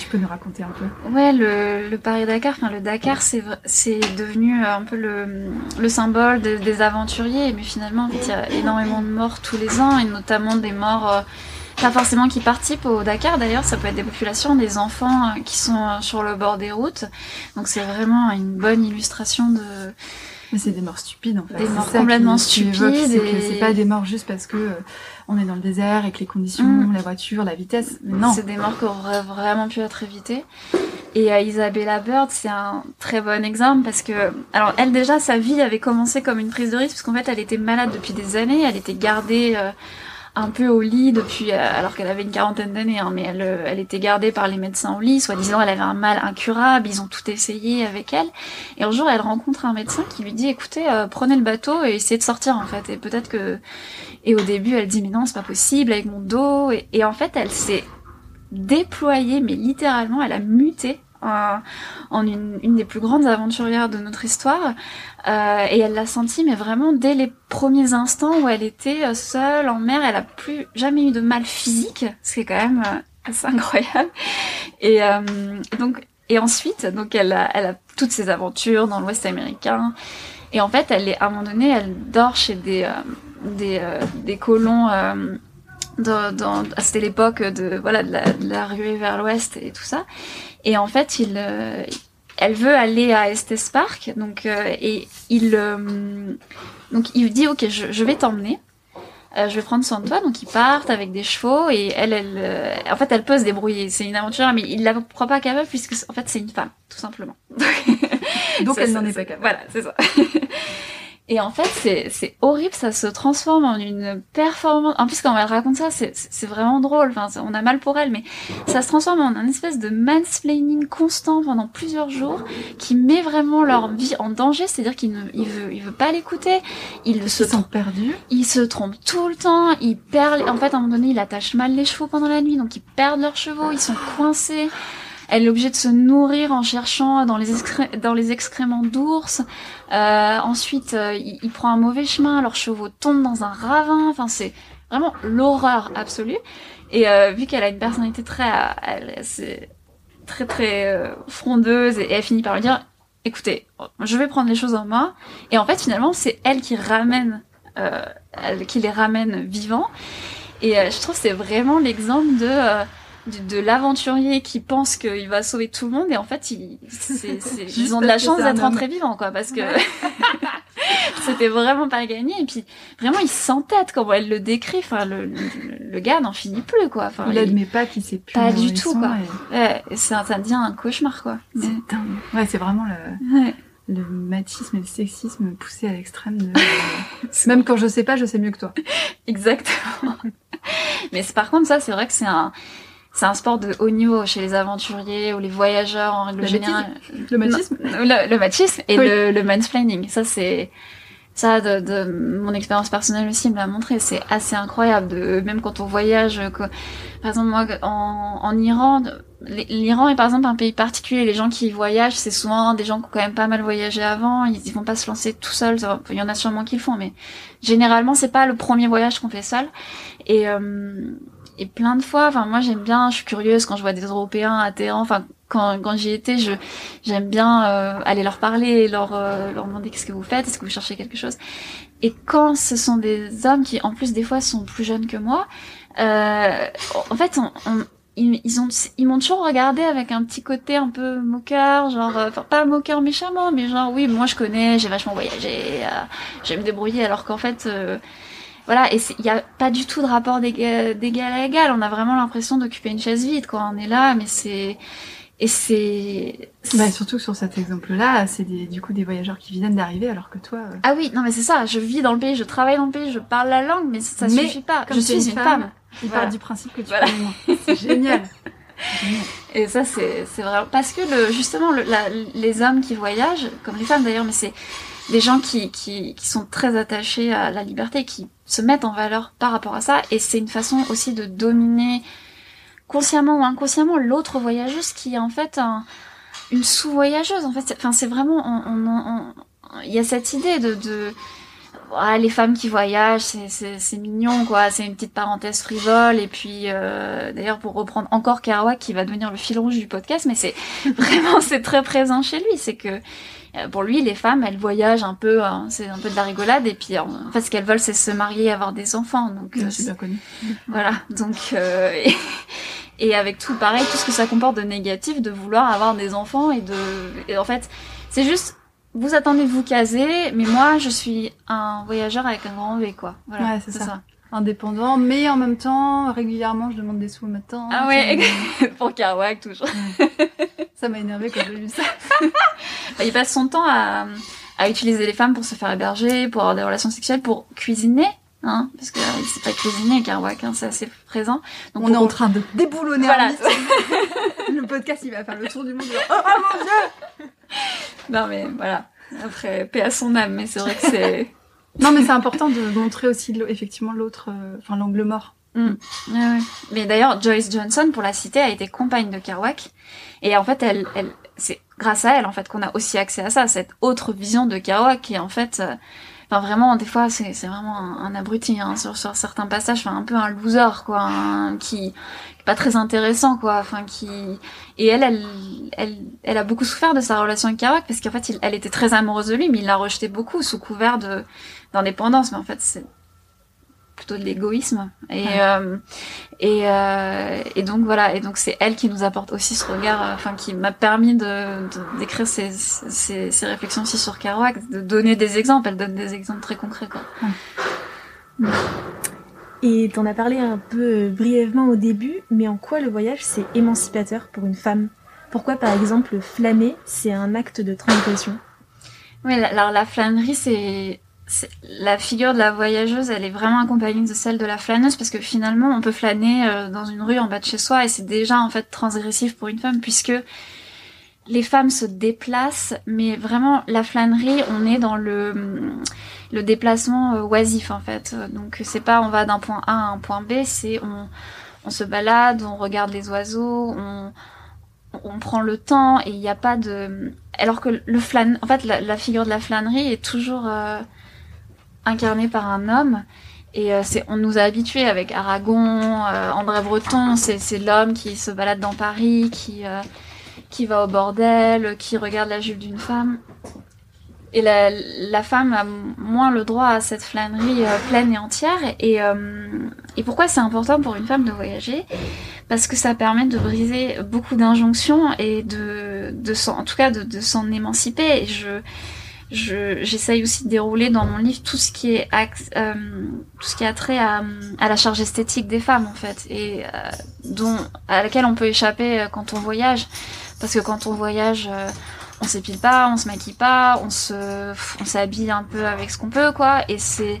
Tu peux nous raconter un peu Ouais, le, le Paris-Dakar, enfin le Dakar, c'est c'est devenu euh, un peu le, le symbole des, des aventuriers, mais finalement, en fait, il y a énormément de morts tous les ans, et notamment des morts, euh, pas forcément qui participent au Dakar. D'ailleurs, ça peut être des populations, des enfants euh, qui sont sur le bord des routes, donc c'est vraiment une bonne illustration de... Mais c'est des morts stupides en fait. Des morts complètement stupides et- c'est pas des morts juste parce que euh, on est dans le désert et que les conditions, Mm. la voiture, la vitesse. Mais non. C'est des morts qui auraient vraiment pu être évitées. Et euh, Isabella Bird, c'est un très bon exemple parce que, alors elle déjà, sa vie avait commencé comme une prise de risque parce qu'en fait, elle était malade depuis des années, elle était gardée euh, un peu au lit depuis, euh, alors qu'elle avait une quarantaine d'années, hein, mais elle, euh, elle était gardée par les médecins au lit, soi-disant elle avait un mal incurable, ils ont tout essayé avec elle. Et un jour, elle rencontre un médecin qui lui dit, écoutez, euh, prenez le bateau et essayez de sortir en fait. Et peut-être que, et au début, elle dit, mais non, c'est pas possible avec mon dos. Et, en fait, elle s'est déployée, mais littéralement, elle a muté en, une des plus grandes aventurières de notre histoire. Euh, et elle l'a senti, mais vraiment dès les premiers instants où elle était euh, seule en mer, elle a plus jamais eu de mal physique, ce qui est quand même euh, assez incroyable. Et donc, et ensuite, donc elle a, toutes ses aventures dans l'Ouest américain. Et en fait, elle est à un moment donné, elle dort chez des des, colons. dans, c'était l'époque de voilà de la, de la ruée vers l'ouest et tout ça. Et en fait, il, elle veut aller à Estes Park, donc euh, et il euh, donc il dit ok, je, je vais t'emmener. Euh, je vais prendre soin de toi, donc ils partent avec des chevaux et elle, elle, euh, en fait, elle peut se débrouiller. C'est une aventure, mais il la croit pas capable puisque en fait c'est une femme, tout simplement. Donc Ça, elle n'en est pas capable. Voilà, c'est ça. Et en fait, c'est, horrible, ça se transforme en une performance. En plus, quand elle raconte ça, c'est, vraiment drôle. Enfin, on a mal pour elle, mais ça se transforme en un espèce de mansplaining constant pendant plusieurs jours qui met vraiment leur vie en danger. C'est-à-dire qu'il ne, il veut, il veut pas l'écouter. Il se Ils sont perdus. ils se trompent tout le temps, ils perdent, en fait, à un moment donné, ils attachent mal les chevaux pendant la nuit, donc ils perdent leurs chevaux, ils sont coincés. Elle est obligée de se nourrir en cherchant dans les, dans les excréments d'ours. Euh, ensuite, euh, il, prend un mauvais chemin, leurs chevaux tombent dans un ravin. Enfin, c'est vraiment l'horreur absolue. Et euh, vu qu'elle a une personnalité très, euh, elle, c'est très très euh, frondeuse, et, elle finit par lui dire, écoutez, je vais prendre les choses en main. Et en fait, finalement, c'est elle qui ramène euh, qui les ramène vivants. Et je trouve c'est vraiment l'exemple de de, de l'aventurier qui pense qu'il va sauver tout le monde et en fait ils, c'est- c'est- ont de la chance c'est d'être rentrés vivants quoi parce que c'était vraiment pas gagné et puis vraiment il s'entête comment elle le décrit enfin le, le, le gars n'en finit plus quoi enfin Il il- admet pas qu'il sait plus. Pas du tout, quoi. et- ouais, ça, ça devient un cauchemar quoi C'est dingue. Ouais, c'est vraiment le, Ouais. le machisme et le sexisme poussé à l'extrême. De... Même quand je sais pas, je sais mieux que toi. Exactement. Mais c'est- par contre, ça, c'est vrai que c'est un, c'est un sport de haut niveau chez les aventuriers ou les voyageurs en règle Le générale. Le machisme Non, le, le machisme et Oui. le, le mansplaining. Ça, c'est, ça, de, de mon expérience personnelle aussi me l'a montré. C'est assez incroyable de, même quand on voyage, que, par exemple, moi, en, en Iran, l'Iran est par exemple un pays particulier. Les gens qui y voyagent, c'est souvent des gens qui ont quand même pas mal voyagé avant. Ils, ils vont pas se lancer tout seuls. Il y en a sûrement qui le font, mais généralement, c'est pas le premier voyage qu'on fait seul. Et, euh, et plein de fois, enfin, moi, j'aime bien, je suis curieuse quand je vois des Européens à Téhéran, enfin, quand, quand j'y étais, je, j'aime bien euh, aller leur parler, leur, euh, leur demander qu'est-ce que vous faites, est-ce que vous cherchez quelque chose. Et quand ce sont des hommes qui, en plus, des fois, sont plus jeunes que moi, euh, en fait, on, on- ils, ont, ils m'ont toujours regardé avec un petit côté un peu moqueur, genre, euh, enfin, pas moqueur méchamment, mais genre, oui, moi je connais, j'ai vachement voyagé, euh, j'aime me débrouiller, alors qu'en fait, euh, voilà, et il n'y a pas du tout de rapport d'éga- d'égal à égal, on a vraiment l'impression d'occuper une chaise vide, quoi, on est là, mais c'est, et c'est, Bah, surtout sur cet exemple-là, c'est des, du coup des voyageurs qui viennent d'arriver alors que toi. euh, Ah oui, non mais c'est ça, je vis dans le pays, je travaille dans le pays, je parle la langue, mais ça Mais suffit pas. comme Je suis une femme, femme. Il Voilà. part du principe que tu Voilà. C'est génial. Génial. Et ça c'est c'est vraiment parce que le justement le, la- les hommes qui voyagent, comme les femmes d'ailleurs, mais c'est des gens qui, qui qui sont très attachés à la liberté, qui se mettent en valeur par rapport à ça, et c'est une façon aussi de dominer consciemment ou inconsciemment l'autre voyageuse qui est en fait un, une sous-voyageuse. En fait, enfin c'est vraiment il y a cette idée de, de les femmes qui voyagent, c'est- mignon, quoi. C'est une petite parenthèse frivole. Et puis, euh, d'ailleurs, pour reprendre encore Kerouac, qui va devenir le fil rouge du podcast, mais c'est vraiment, c'est très présent chez lui. C'est que, pour lui, les femmes, elles voyagent un peu, hein, c'est un peu de la rigolade. Et puis, en fait, ce qu'elles veulent, c'est se marier et avoir des enfants. Donc, euh, C'est bien connu. voilà. Donc, euh, et, et avec tout, pareil, tout ce que ça comporte de négatif, de vouloir avoir des enfants et de, et en fait, c'est juste, vous attendez de vous caser, mais moi, je suis un voyageur avec un grand V, quoi. Voilà. Ouais, c'est ça. Indépendant, mais en même temps, régulièrement, je demande des sous au matin. Ah ouais, pour Kerouac, toujours. Ça m'a énervé quand j'ai lu ça. Bah, il passe son temps à, à utiliser les femmes pour se faire héberger, pour avoir des relations sexuelles, pour cuisiner. Hein, parce que euh, il sait pas cuisiner, Kerouac, hein, c'est assez présent. Donc, On est en train de déboulonner Voilà. Le podcast, il va faire le tour du monde. genre, Oh, oh mon dieu Non mais voilà. Après, paix à son âme, mais c'est vrai que c'est... Non, mais c'est important de montrer aussi effectivement l'autre, euh, enfin l'angle mort. Ouais. Mais d'ailleurs, Joyce Johnson, pour la citer, a été compagne de Kerouac. Et en fait, elle, elle, c'est grâce à elle, en fait, qu'on a aussi accès à ça, cette autre vision de Kerouac qui, en fait, euh, enfin, vraiment, des fois, c'est, vraiment un, abruti, hein, sur, certains passages, enfin, un peu un loser, quoi, un- qui, pas très intéressant, quoi, enfin, qui, et elle, elle, elle, elle a beaucoup souffert de sa relation avec Kerouac parce qu'en fait, elle était très amoureuse de lui, mais il l'a rejeté beaucoup sous couvert de, d'indépendance, mais en fait, c'est plutôt de l'égoïsme. Et, Ouais. euh, et, euh, et donc voilà, et donc c'est elle qui nous apporte aussi ce regard, euh, enfin qui m'a permis de d'écrire ces, ces, ces réflexions aussi sur Kerouac, de donner des exemples. Elle donne des exemples très concrets quoi. Et t'en as parlé un peu brièvement au début, mais en quoi le voyage c'est émancipateur pour une femme? Pourquoi par exemple flâner c'est un acte de transgression Oui, alors la flânerie c'est- la figure de la voyageuse, elle est vraiment accompagnée de celle de la flâneuse parce que finalement, on peut flâner euh, dans une rue en bas de chez soi et c'est déjà en fait transgressif pour une femme puisque les femmes se déplacent, mais vraiment la flânerie, on est dans le le déplacement euh, oisif en fait. Donc c'est pas on va d'un point A à un point B, c'est on on se balade, on regarde les oiseaux, on on prend le temps et il n'y a pas de alors que le flâne en fait la, figure de la flânerie est toujours euh, incarnée par un homme et euh, on nous a habitués avec Aragon, euh, André Breton, c'est l'homme qui se balade dans Paris, qui euh, qui va au bordel, qui regarde la jupe d'une femme. et la, la, femme a moins le droit à cette flânerie pleine et entière. Et, et pourquoi c'est important pour une femme de voyager? Parce que ça permet de briser beaucoup d'injonctions et de, de en tout cas de, de s'en émanciper. Je j'essaye aussi de dérouler dans mon livre tout ce qui est euh, tout ce qui a trait à, à, la charge esthétique des femmes en fait et dont à laquelle on peut échapper quand on voyage parce que quand on voyage on s'épile pas, on se maquille pas, on se, on s'habille un peu avec ce qu'on peut, quoi. Et c'est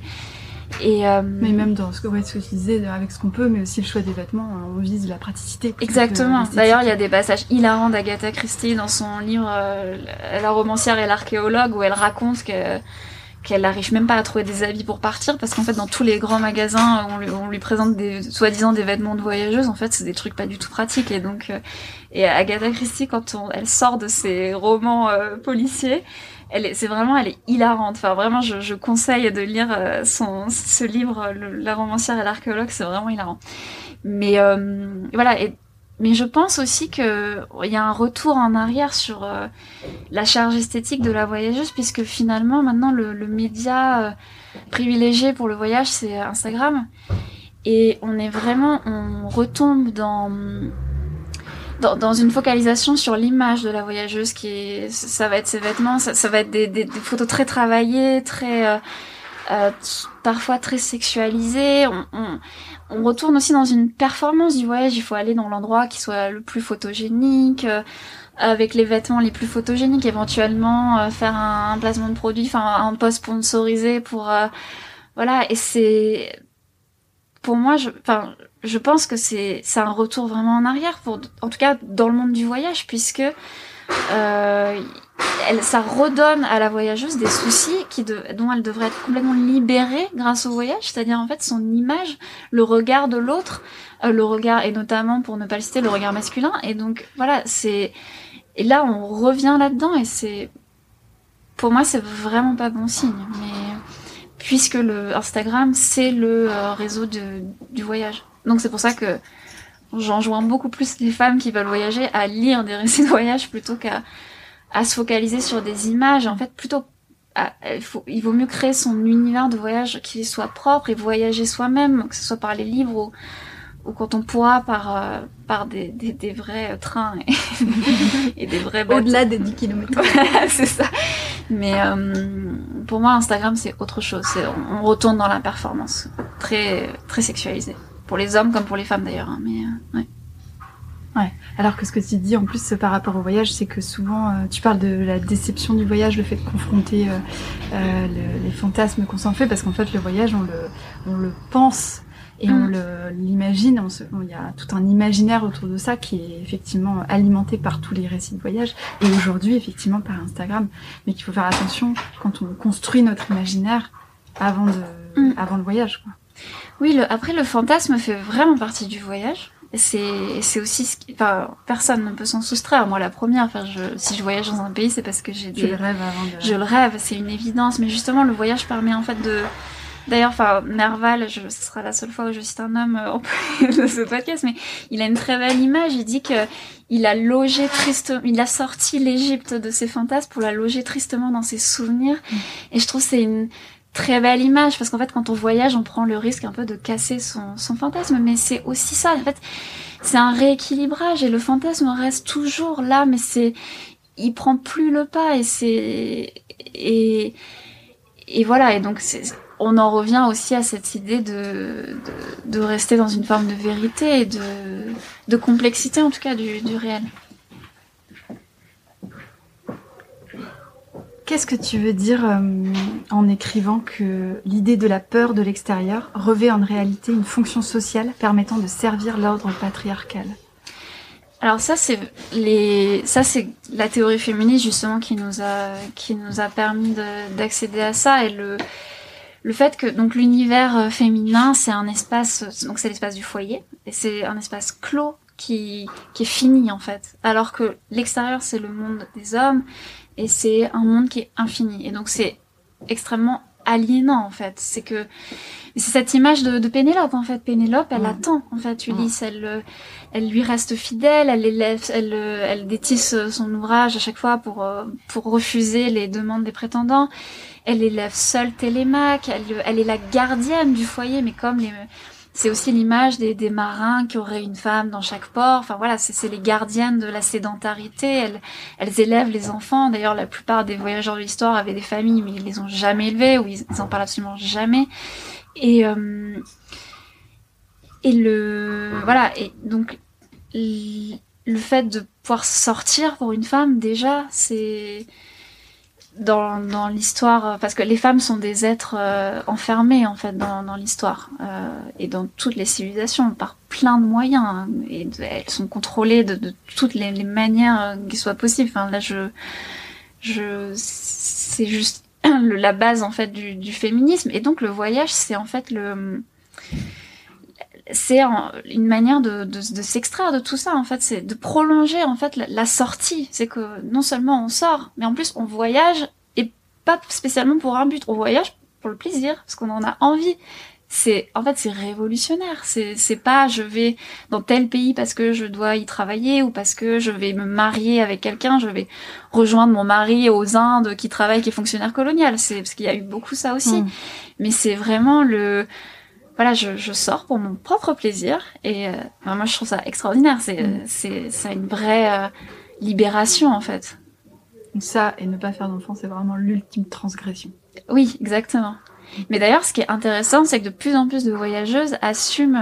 et euh... mais même dans ce que, ouais, ce que tu disais, avec ce qu'on peut, mais aussi le choix des vêtements, hein, on vise la praticité. Exactement. D'ailleurs, il y a des passages hilarants d'Agatha Christie dans son livre euh, La romancière et l'archéologue où elle raconte que qu'elle n'arrive même pas à trouver des habits pour partir parce qu'en fait dans tous les grands magasins on lui, on lui présente des soi-disant des vêtements de voyageuse en fait c'est des trucs pas du tout pratiques et donc euh, et Agatha Christie quand on, elle sort de ses romans euh, policiers elle est, c'est vraiment elle est hilarante. Enfin vraiment je, je conseille de lire euh, son ce livre La romancière et l'archéologue c'est vraiment hilarant. Mais voilà et mais je pense aussi que il y a un retour en arrière sur euh, la charge esthétique de la voyageuse, puisque finalement maintenant le, le média euh, privilégié pour le voyage c'est Instagram, et on est vraiment, on retombe dans dans, dans une focalisation sur l'image de la voyageuse, qui est, ça va être ses vêtements, ça, ça va être des, des, des, photos très travaillées, très euh, euh parfois très sexualisées. On, on, on retourne aussi dans une performance du voyage. Il faut aller dans l'endroit qui soit le plus photogénique, euh, avec les vêtements les plus photogéniques, éventuellement euh, faire un, placement de produit, enfin un post sponsorisé pour euh, voilà. Et c'est pour moi, je, enfin, je pense que c'est un retour vraiment en arrière en tout cas dans le monde du voyage, puisque euh, ça redonne à la voyageuse des soucis dont elle devrait être complètement libérée grâce au voyage, c'est-à-dire en fait son image, le regard de l'autre, euh, le regard et notamment pour ne pas le citer le regard masculin. Et donc voilà, c'est et là on revient là-dedans et c'est pour moi c'est vraiment pas bon signe. Mais puisque le Instagram c'est le euh, réseau du voyage, donc c'est pour ça que j'enjoins beaucoup plus les femmes qui veulent voyager à lire des récits de voyage plutôt qu'à à se focaliser sur des images. En fait, plutôt, il, faut, il vaut mieux créer son univers de voyage qui soit propre et voyager soi-même, que ce soit par les livres ou, ou quand on pourra par, euh, par des, des, des, vrais trains et, et des vrais bateaux. Au-delà des 10 km. c'est ça. Mais euh, pour moi, Instagram, c'est autre chose. On, on retourne dans la performance, très, très sexualisée. Pour les hommes comme pour les femmes d'ailleurs. Hein, mais euh, ouais. Ouais. Alors que ce que tu dis en plus par rapport au voyage, c'est que souvent euh, tu parles de la déception du voyage, le fait de confronter euh, euh, le, les fantasmes qu'on s'en fait, parce qu'en fait le voyage on le, on le pense et on mm. l'imagine. Il y a tout un imaginaire autour de ça qui est effectivement alimenté par tous les récits de voyage et aujourd'hui effectivement par Instagram. Mais qu'il faut faire attention quand on construit notre imaginaire avant de, mm. avant le voyage. Quoi. Oui, le, après le fantasme fait vraiment partie du voyage c'est c'est aussi ce qui, enfin personne ne peut s'en soustraire moi la première enfin je, si je voyage dans un pays c'est parce que j'ai des je le rêve avant de... je le rêve c'est une évidence mais justement le voyage permet en fait de D'ailleurs, enfin, Nerval, je, ce sera la seule fois où je cite un homme euh, de ce podcast, mais il a une très belle image. Il dit que il a logé tristement, il a sorti l'Égypte de ses fantasmes pour la loger tristement dans ses souvenirs. Mm. Et je trouve c'est une, très belle image parce qu'en fait quand on voyage on prend le risque un peu de casser son, fantasme mais c'est aussi ça en fait c'est un rééquilibrage et le fantasme reste toujours là mais c'est il prend plus le pas et c'est et voilà et donc on en revient aussi à cette idée de, de, de, rester dans une forme de vérité et de, de complexité en tout cas du, du réel. Qu'est-ce que tu veux dire euh, en écrivant que l'idée de la peur de l'extérieur revêt en réalité une fonction sociale permettant de servir l'ordre patriarcal? Alors ça c'est la théorie féministe justement qui nous a permis d'accéder à ça. Et le le fait que donc l'univers euh, féminin c'est un espace donc c'est l'espace du foyer. Et c'est un espace clos qui qui est fini en fait. Alors que l'extérieur c'est le monde des hommes et c'est un monde qui est infini. Et donc c'est extrêmement aliénant en fait. C'est que c'est cette image de, de Pénélope en fait. Pénélope, elle attend en fait Ulysse. Elle, euh, elle lui reste fidèle. Elle élève, elle, euh, elle détisse son ouvrage à chaque fois pour euh, pour refuser les demandes des prétendants. Elle élève seule Télémaque. Elle, elle est la gardienne du foyer, mais comme les c'est aussi l'image des, marins qui auraient une femme dans chaque port. Enfin voilà, c'est les gardiennes de la sédentarité. Elles, élèvent les enfants. D'ailleurs, la plupart des voyageurs de l'histoire avaient des familles, mais ils les ont jamais élevés ou ils, ils en parlent absolument jamais. Et euh, et le voilà et donc le fait de pouvoir sortir pour une femme déjà c'est dans, dans l'histoire parce que les femmes sont des êtres euh, enfermés en fait dans, dans l'histoire. Euh, et dans toutes les civilisations par plein de moyens hein, et elles sont contrôlées de, de toutes les, les manières qui soient possibles. Enfin là je je c'est juste la base en fait du, du, féminisme. Et donc le voyage c'est en fait le c'est une manière de, de, de s'extraire de tout ça en fait. C'est de prolonger en fait la, la sortie. C'est que non seulement on sort mais en plus on voyage et pas spécialement pour un but. On voyage pour le plaisir parce qu'on en a envie. C'est en fait c'est révolutionnaire. C'est c'est pas je vais dans tel pays parce que je dois y travailler ou parce que je vais me marier avec quelqu'un. Je vais rejoindre mon mari aux Indes qui travaille qui est fonctionnaire colonial. C'est parce qu'il y a eu beaucoup ça aussi. Mmh. mais c'est vraiment le voilà je, je sors pour mon propre plaisir et euh, moi je trouve ça extraordinaire c'est mmh. c'est c'est une vraie euh, libération en fait ça et ne pas faire d'enfant c'est vraiment l'ultime transgression oui exactement mais d'ailleurs, ce qui est intéressant, c'est que de plus en plus de voyageuses assument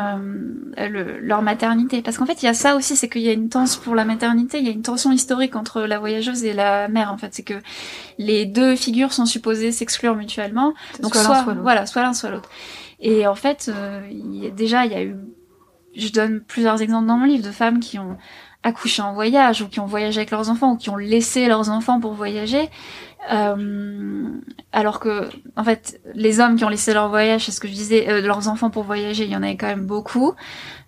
euh, le, leur maternité. Parce qu'en fait, il y a ça aussi, c'est qu'il y a une tension pour la maternité, il y a une tension historique entre la voyageuse et la mère, en fait. C'est que les deux figures sont supposées s'exclure mutuellement. Donc soit, soit, soit voilà, soit l'un, soit l'autre. Et en fait, euh, déjà, il y a eu, je donne plusieurs exemples dans mon livre de femmes qui ont accouché en voyage ou qui ont voyagé avec leurs enfants ou qui ont laissé leurs enfants pour voyager euh, alors que, en fait, les hommes qui ont laissé leur voyage, c'est ce que je disais, euh, leurs enfants pour voyager, il y en avait quand même beaucoup.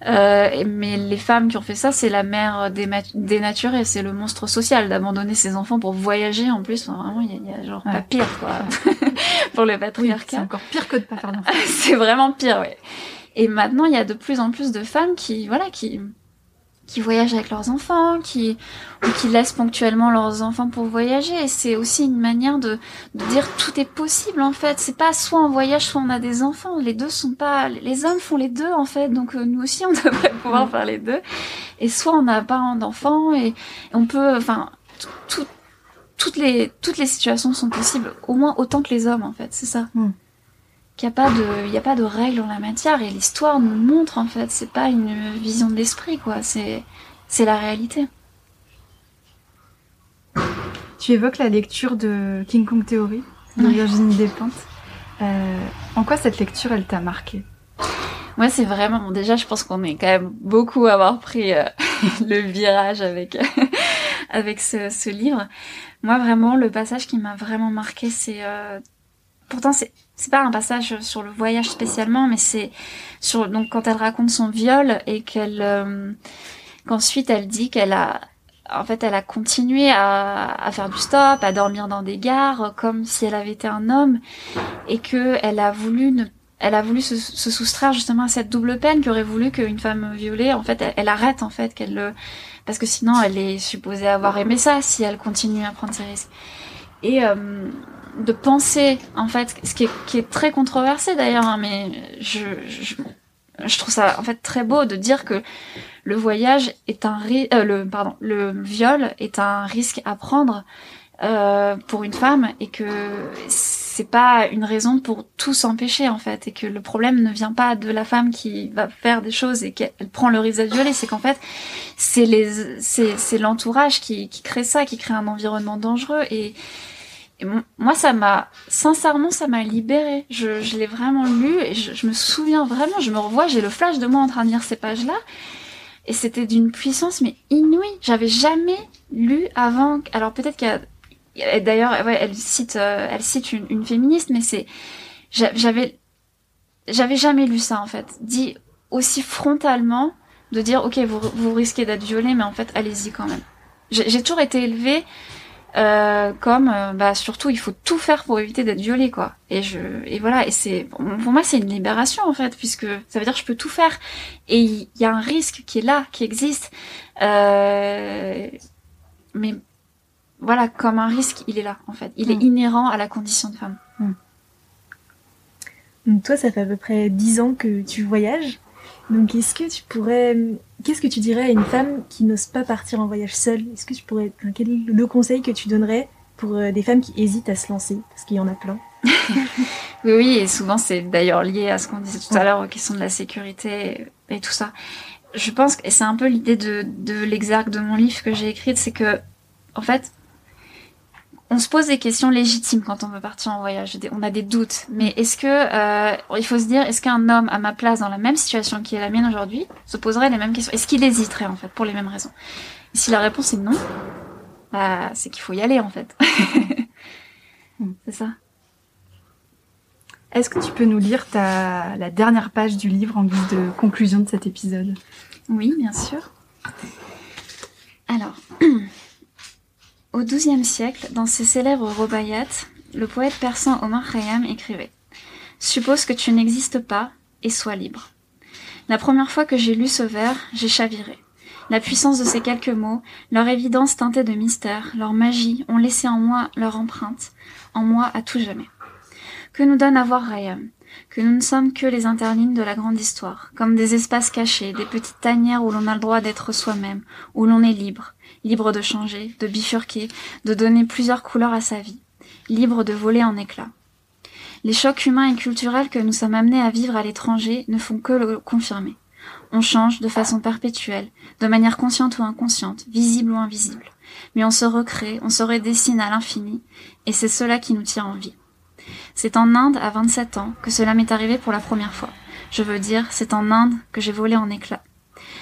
Euh, mais les femmes qui ont fait ça, c'est la mère dénaturée, c'est le monstre social d'abandonner ses enfants pour voyager. En plus, enfin, vraiment, il y, y, a genre ouais. pas pire, quoi, pour le patriarcat. Oui, c'est encore pire que de pas faire d'enfants. c'est vraiment pire, ouais. Et maintenant, il y a de plus en plus de femmes qui, voilà, qui qui voyagent avec leurs enfants, qui ou qui laissent ponctuellement leurs enfants pour voyager. C'est aussi une manière de, de dire tout est possible en fait. C'est pas soit on voyage, soit on a des enfants. Les deux sont pas. Les hommes font les deux en fait. Donc euh, nous aussi on devrait pouvoir mm. faire les deux. Et soit on n'a pas d'enfants et, et on peut. Enfin tout, toutes les toutes les situations sont possibles au moins autant que les hommes en fait. C'est ça. Mm qu'il n'y a pas de, il y a pas de règles en la matière et l'histoire nous montre en fait, c'est pas une vision de l'esprit quoi, c'est, la réalité. Tu évoques la lecture de King Kong Theory de ouais. Virginie Despentes. Euh, en quoi cette lecture elle t'a marqué? Moi c'est vraiment, bon, déjà je pense qu'on est quand même beaucoup à avoir pris euh, le virage avec avec ce, ce, livre. Moi vraiment le passage qui m'a vraiment marqué c'est euh, pourtant c'est c'est pas un passage sur le voyage spécialement, mais c'est sur donc quand elle raconte son viol et qu'elle euh, qu'ensuite elle dit qu'elle a en fait elle a continué à, faire du stop, à dormir dans des gares comme si elle avait été un homme et que elle a voulu ne elle a voulu se, soustraire justement à cette double peine qui aurait voulu qu'une femme violée en fait elle, elle arrête en fait qu'elle parce que sinon elle est supposée avoir aimé ça si elle continue à prendre ses risques. Et euh, de penser en fait ce qui est, qui est très controversé d'ailleurs hein, mais je, je, je trouve ça en fait très beau de dire que le voyage est un euh, le pardon le viol est un risque à prendre euh, pour une femme et que c'est pas une raison pour tout s'empêcher en fait et que le problème ne vient pas de la femme qui va faire des choses et qu'elle prend le risque de violer c'est qu'en fait c'est les c'est l'entourage qui, qui crée ça qui crée un environnement dangereux et et moi, ça m'a, sincèrement, ça m'a libérée. Je, je l'ai vraiment lu et je, je, me souviens vraiment, je me revois, j'ai le flash de moi en train de lire ces pages-là. Et c'était d'une puissance, mais inouïe. J'avais jamais lu avant. Alors peut-être qu'il y a, d'ailleurs, ouais, elle cite, euh, elle cite une, une féministe, mais c'est, j'avais, j'avais jamais lu ça en fait. Dit aussi frontalement, de dire, ok, vous, vous risquez d'être violée, mais en fait, allez-y quand même. J'ai toujours été élevée Euh, comme euh, bah surtout il faut tout faire pour éviter d'être violée quoi. Et je et voilà et c'est pour moi c'est une libération en fait puisque ça veut dire que je peux tout faire. Et il y, a un risque qui est là qui existe. Euh, mais voilà comme un risque il est là en fait. Il est mm. inhérent à la condition de femme. Mm. Donc toi ça fait à peu près dix ans que tu voyages. Donc, est-ce que tu pourrais, qu'est-ce que tu dirais à une femme qui n'ose pas partir en voyage seule? Est-ce que tu pourrais, quel est le conseil que tu donnerais pour euh, des femmes qui hésitent à se lancer? Parce qu'il y en a plein. oui, oui, et souvent c'est d'ailleurs lié à ce qu'on disait tout à l'heure aux questions de la sécurité et, tout ça. Je pense que c'est un peu l'idée de, de l'exergue de mon livre que j'ai écrite, c'est que, en fait, on se pose des questions légitimes quand on veut partir en voyage. On a des doutes. Mais est-ce que euh, il faut se dire, est-ce qu'un homme à ma place dans la même situation qui est la mienne aujourd'hui se poserait les mêmes questions? Est-ce qu'il hésiterait en fait pour les mêmes raisons? Et si la réponse est non, bah c'est qu'il faut y aller en fait. c'est ça. Est-ce que tu peux nous lire ta la dernière page du livre en guise de conclusion de cet épisode? Oui, bien sûr. Alors. Au XIIe siècle, dans ses célèbres Robayat, le poète persan Omar Khayyam écrivait Suppose que tu n'existes pas et sois libre. La première fois que j'ai lu ce vers, j'ai chaviré. La puissance de ces quelques mots, leur évidence teintée de mystère, leur magie ont laissé en moi leur empreinte, en moi à tout jamais. Que nous donne à voir Rayam Que nous ne sommes que les interlignes de la grande histoire, comme des espaces cachés, des petites tanières où l'on a le droit d'être soi-même, où l'on est libre, libre de changer, de bifurquer, de donner plusieurs couleurs à sa vie, libre de voler en éclats. Les chocs humains et culturels que nous sommes amenés à vivre à l'étranger ne font que le confirmer. On change de façon perpétuelle, de manière consciente ou inconsciente, visible ou invisible. Mais on se recrée, on se redessine à l'infini, et c'est cela qui nous tire en vie. C'est en Inde, à 27 ans, que cela m'est arrivé pour la première fois. Je veux dire, c'est en Inde que j'ai volé en éclats.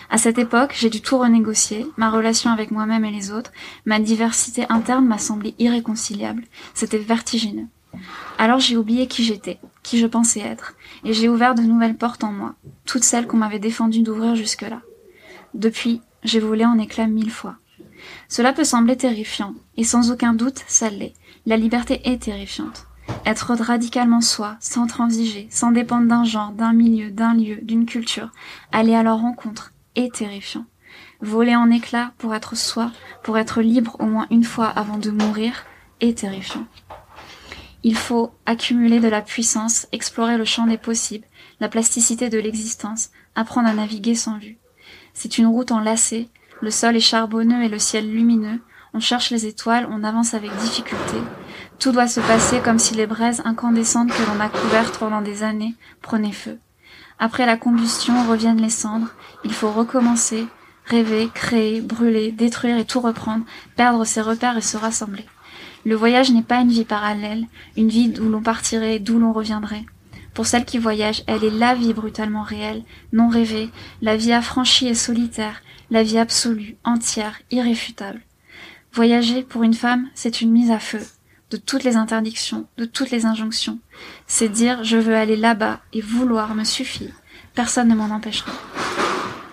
À cette époque, j'ai dû tout renégocier, ma relation avec moi-même et les autres, ma diversité interne m'a semblé irréconciliable, c'était vertigineux. Alors j'ai oublié qui j'étais, qui je pensais être, et j'ai ouvert de nouvelles portes en moi, toutes celles qu'on m'avait défendu d'ouvrir jusque-là. Depuis, j'ai volé en éclats mille fois. Cela peut sembler terrifiant, et sans aucun doute, ça l'est. La liberté est terrifiante. Être radicalement soi, sans transiger, sans dépendre d'un genre, d'un milieu, d'un lieu, d'une culture, aller à leur rencontre, terrifiant. Voler en éclats pour être soi, pour être libre au moins une fois avant de mourir, est terrifiant. Il faut accumuler de la puissance, explorer le champ des possibles, la plasticité de l'existence, apprendre à naviguer sans vue. C'est une route en lacets, le sol est charbonneux et le ciel lumineux, on cherche les étoiles, on avance avec difficulté. Tout doit se passer comme si les braises incandescentes que l'on a couvertes pendant des années prenaient feu. Après la combustion reviennent les cendres, il faut recommencer, rêver, créer, brûler, détruire et tout reprendre, perdre ses repères et se rassembler. Le voyage n'est pas une vie parallèle, une vie d'où l'on partirait, d'où l'on reviendrait. Pour celle qui voyage, elle est la vie brutalement réelle, non rêvée, la vie affranchie et solitaire, la vie absolue, entière, irréfutable. Voyager, pour une femme, c'est une mise à feu, de toutes les interdictions, de toutes les injonctions. C'est dire je veux aller là-bas et vouloir me suffit. Personne ne m'en empêchera.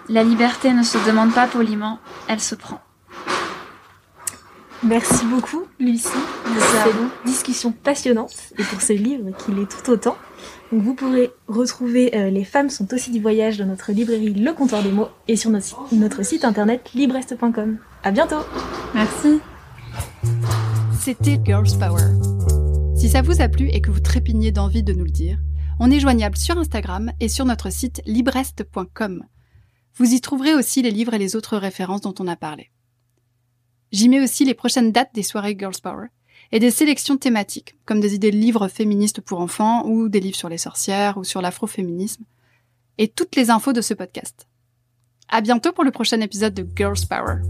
La liberté ne se demande pas poliment, elle se prend. Merci beaucoup, Lucie, de cette discussion passionnante et pour ce livre qui l'est tout autant. Donc vous pourrez retrouver euh, Les femmes sont aussi du voyage dans notre librairie Le Comptoir des mots et sur notre, notre site internet librest.com. À bientôt. Merci c'était Girls Power. Si ça vous a plu et que vous trépignez d'envie de nous le dire, on est joignable sur Instagram et sur notre site librest.com. Vous y trouverez aussi les livres et les autres références dont on a parlé. J'y mets aussi les prochaines dates des soirées Girls Power et des sélections thématiques, comme des idées de livres féministes pour enfants ou des livres sur les sorcières ou sur l'afroféminisme, et toutes les infos de ce podcast. À bientôt pour le prochain épisode de Girls Power.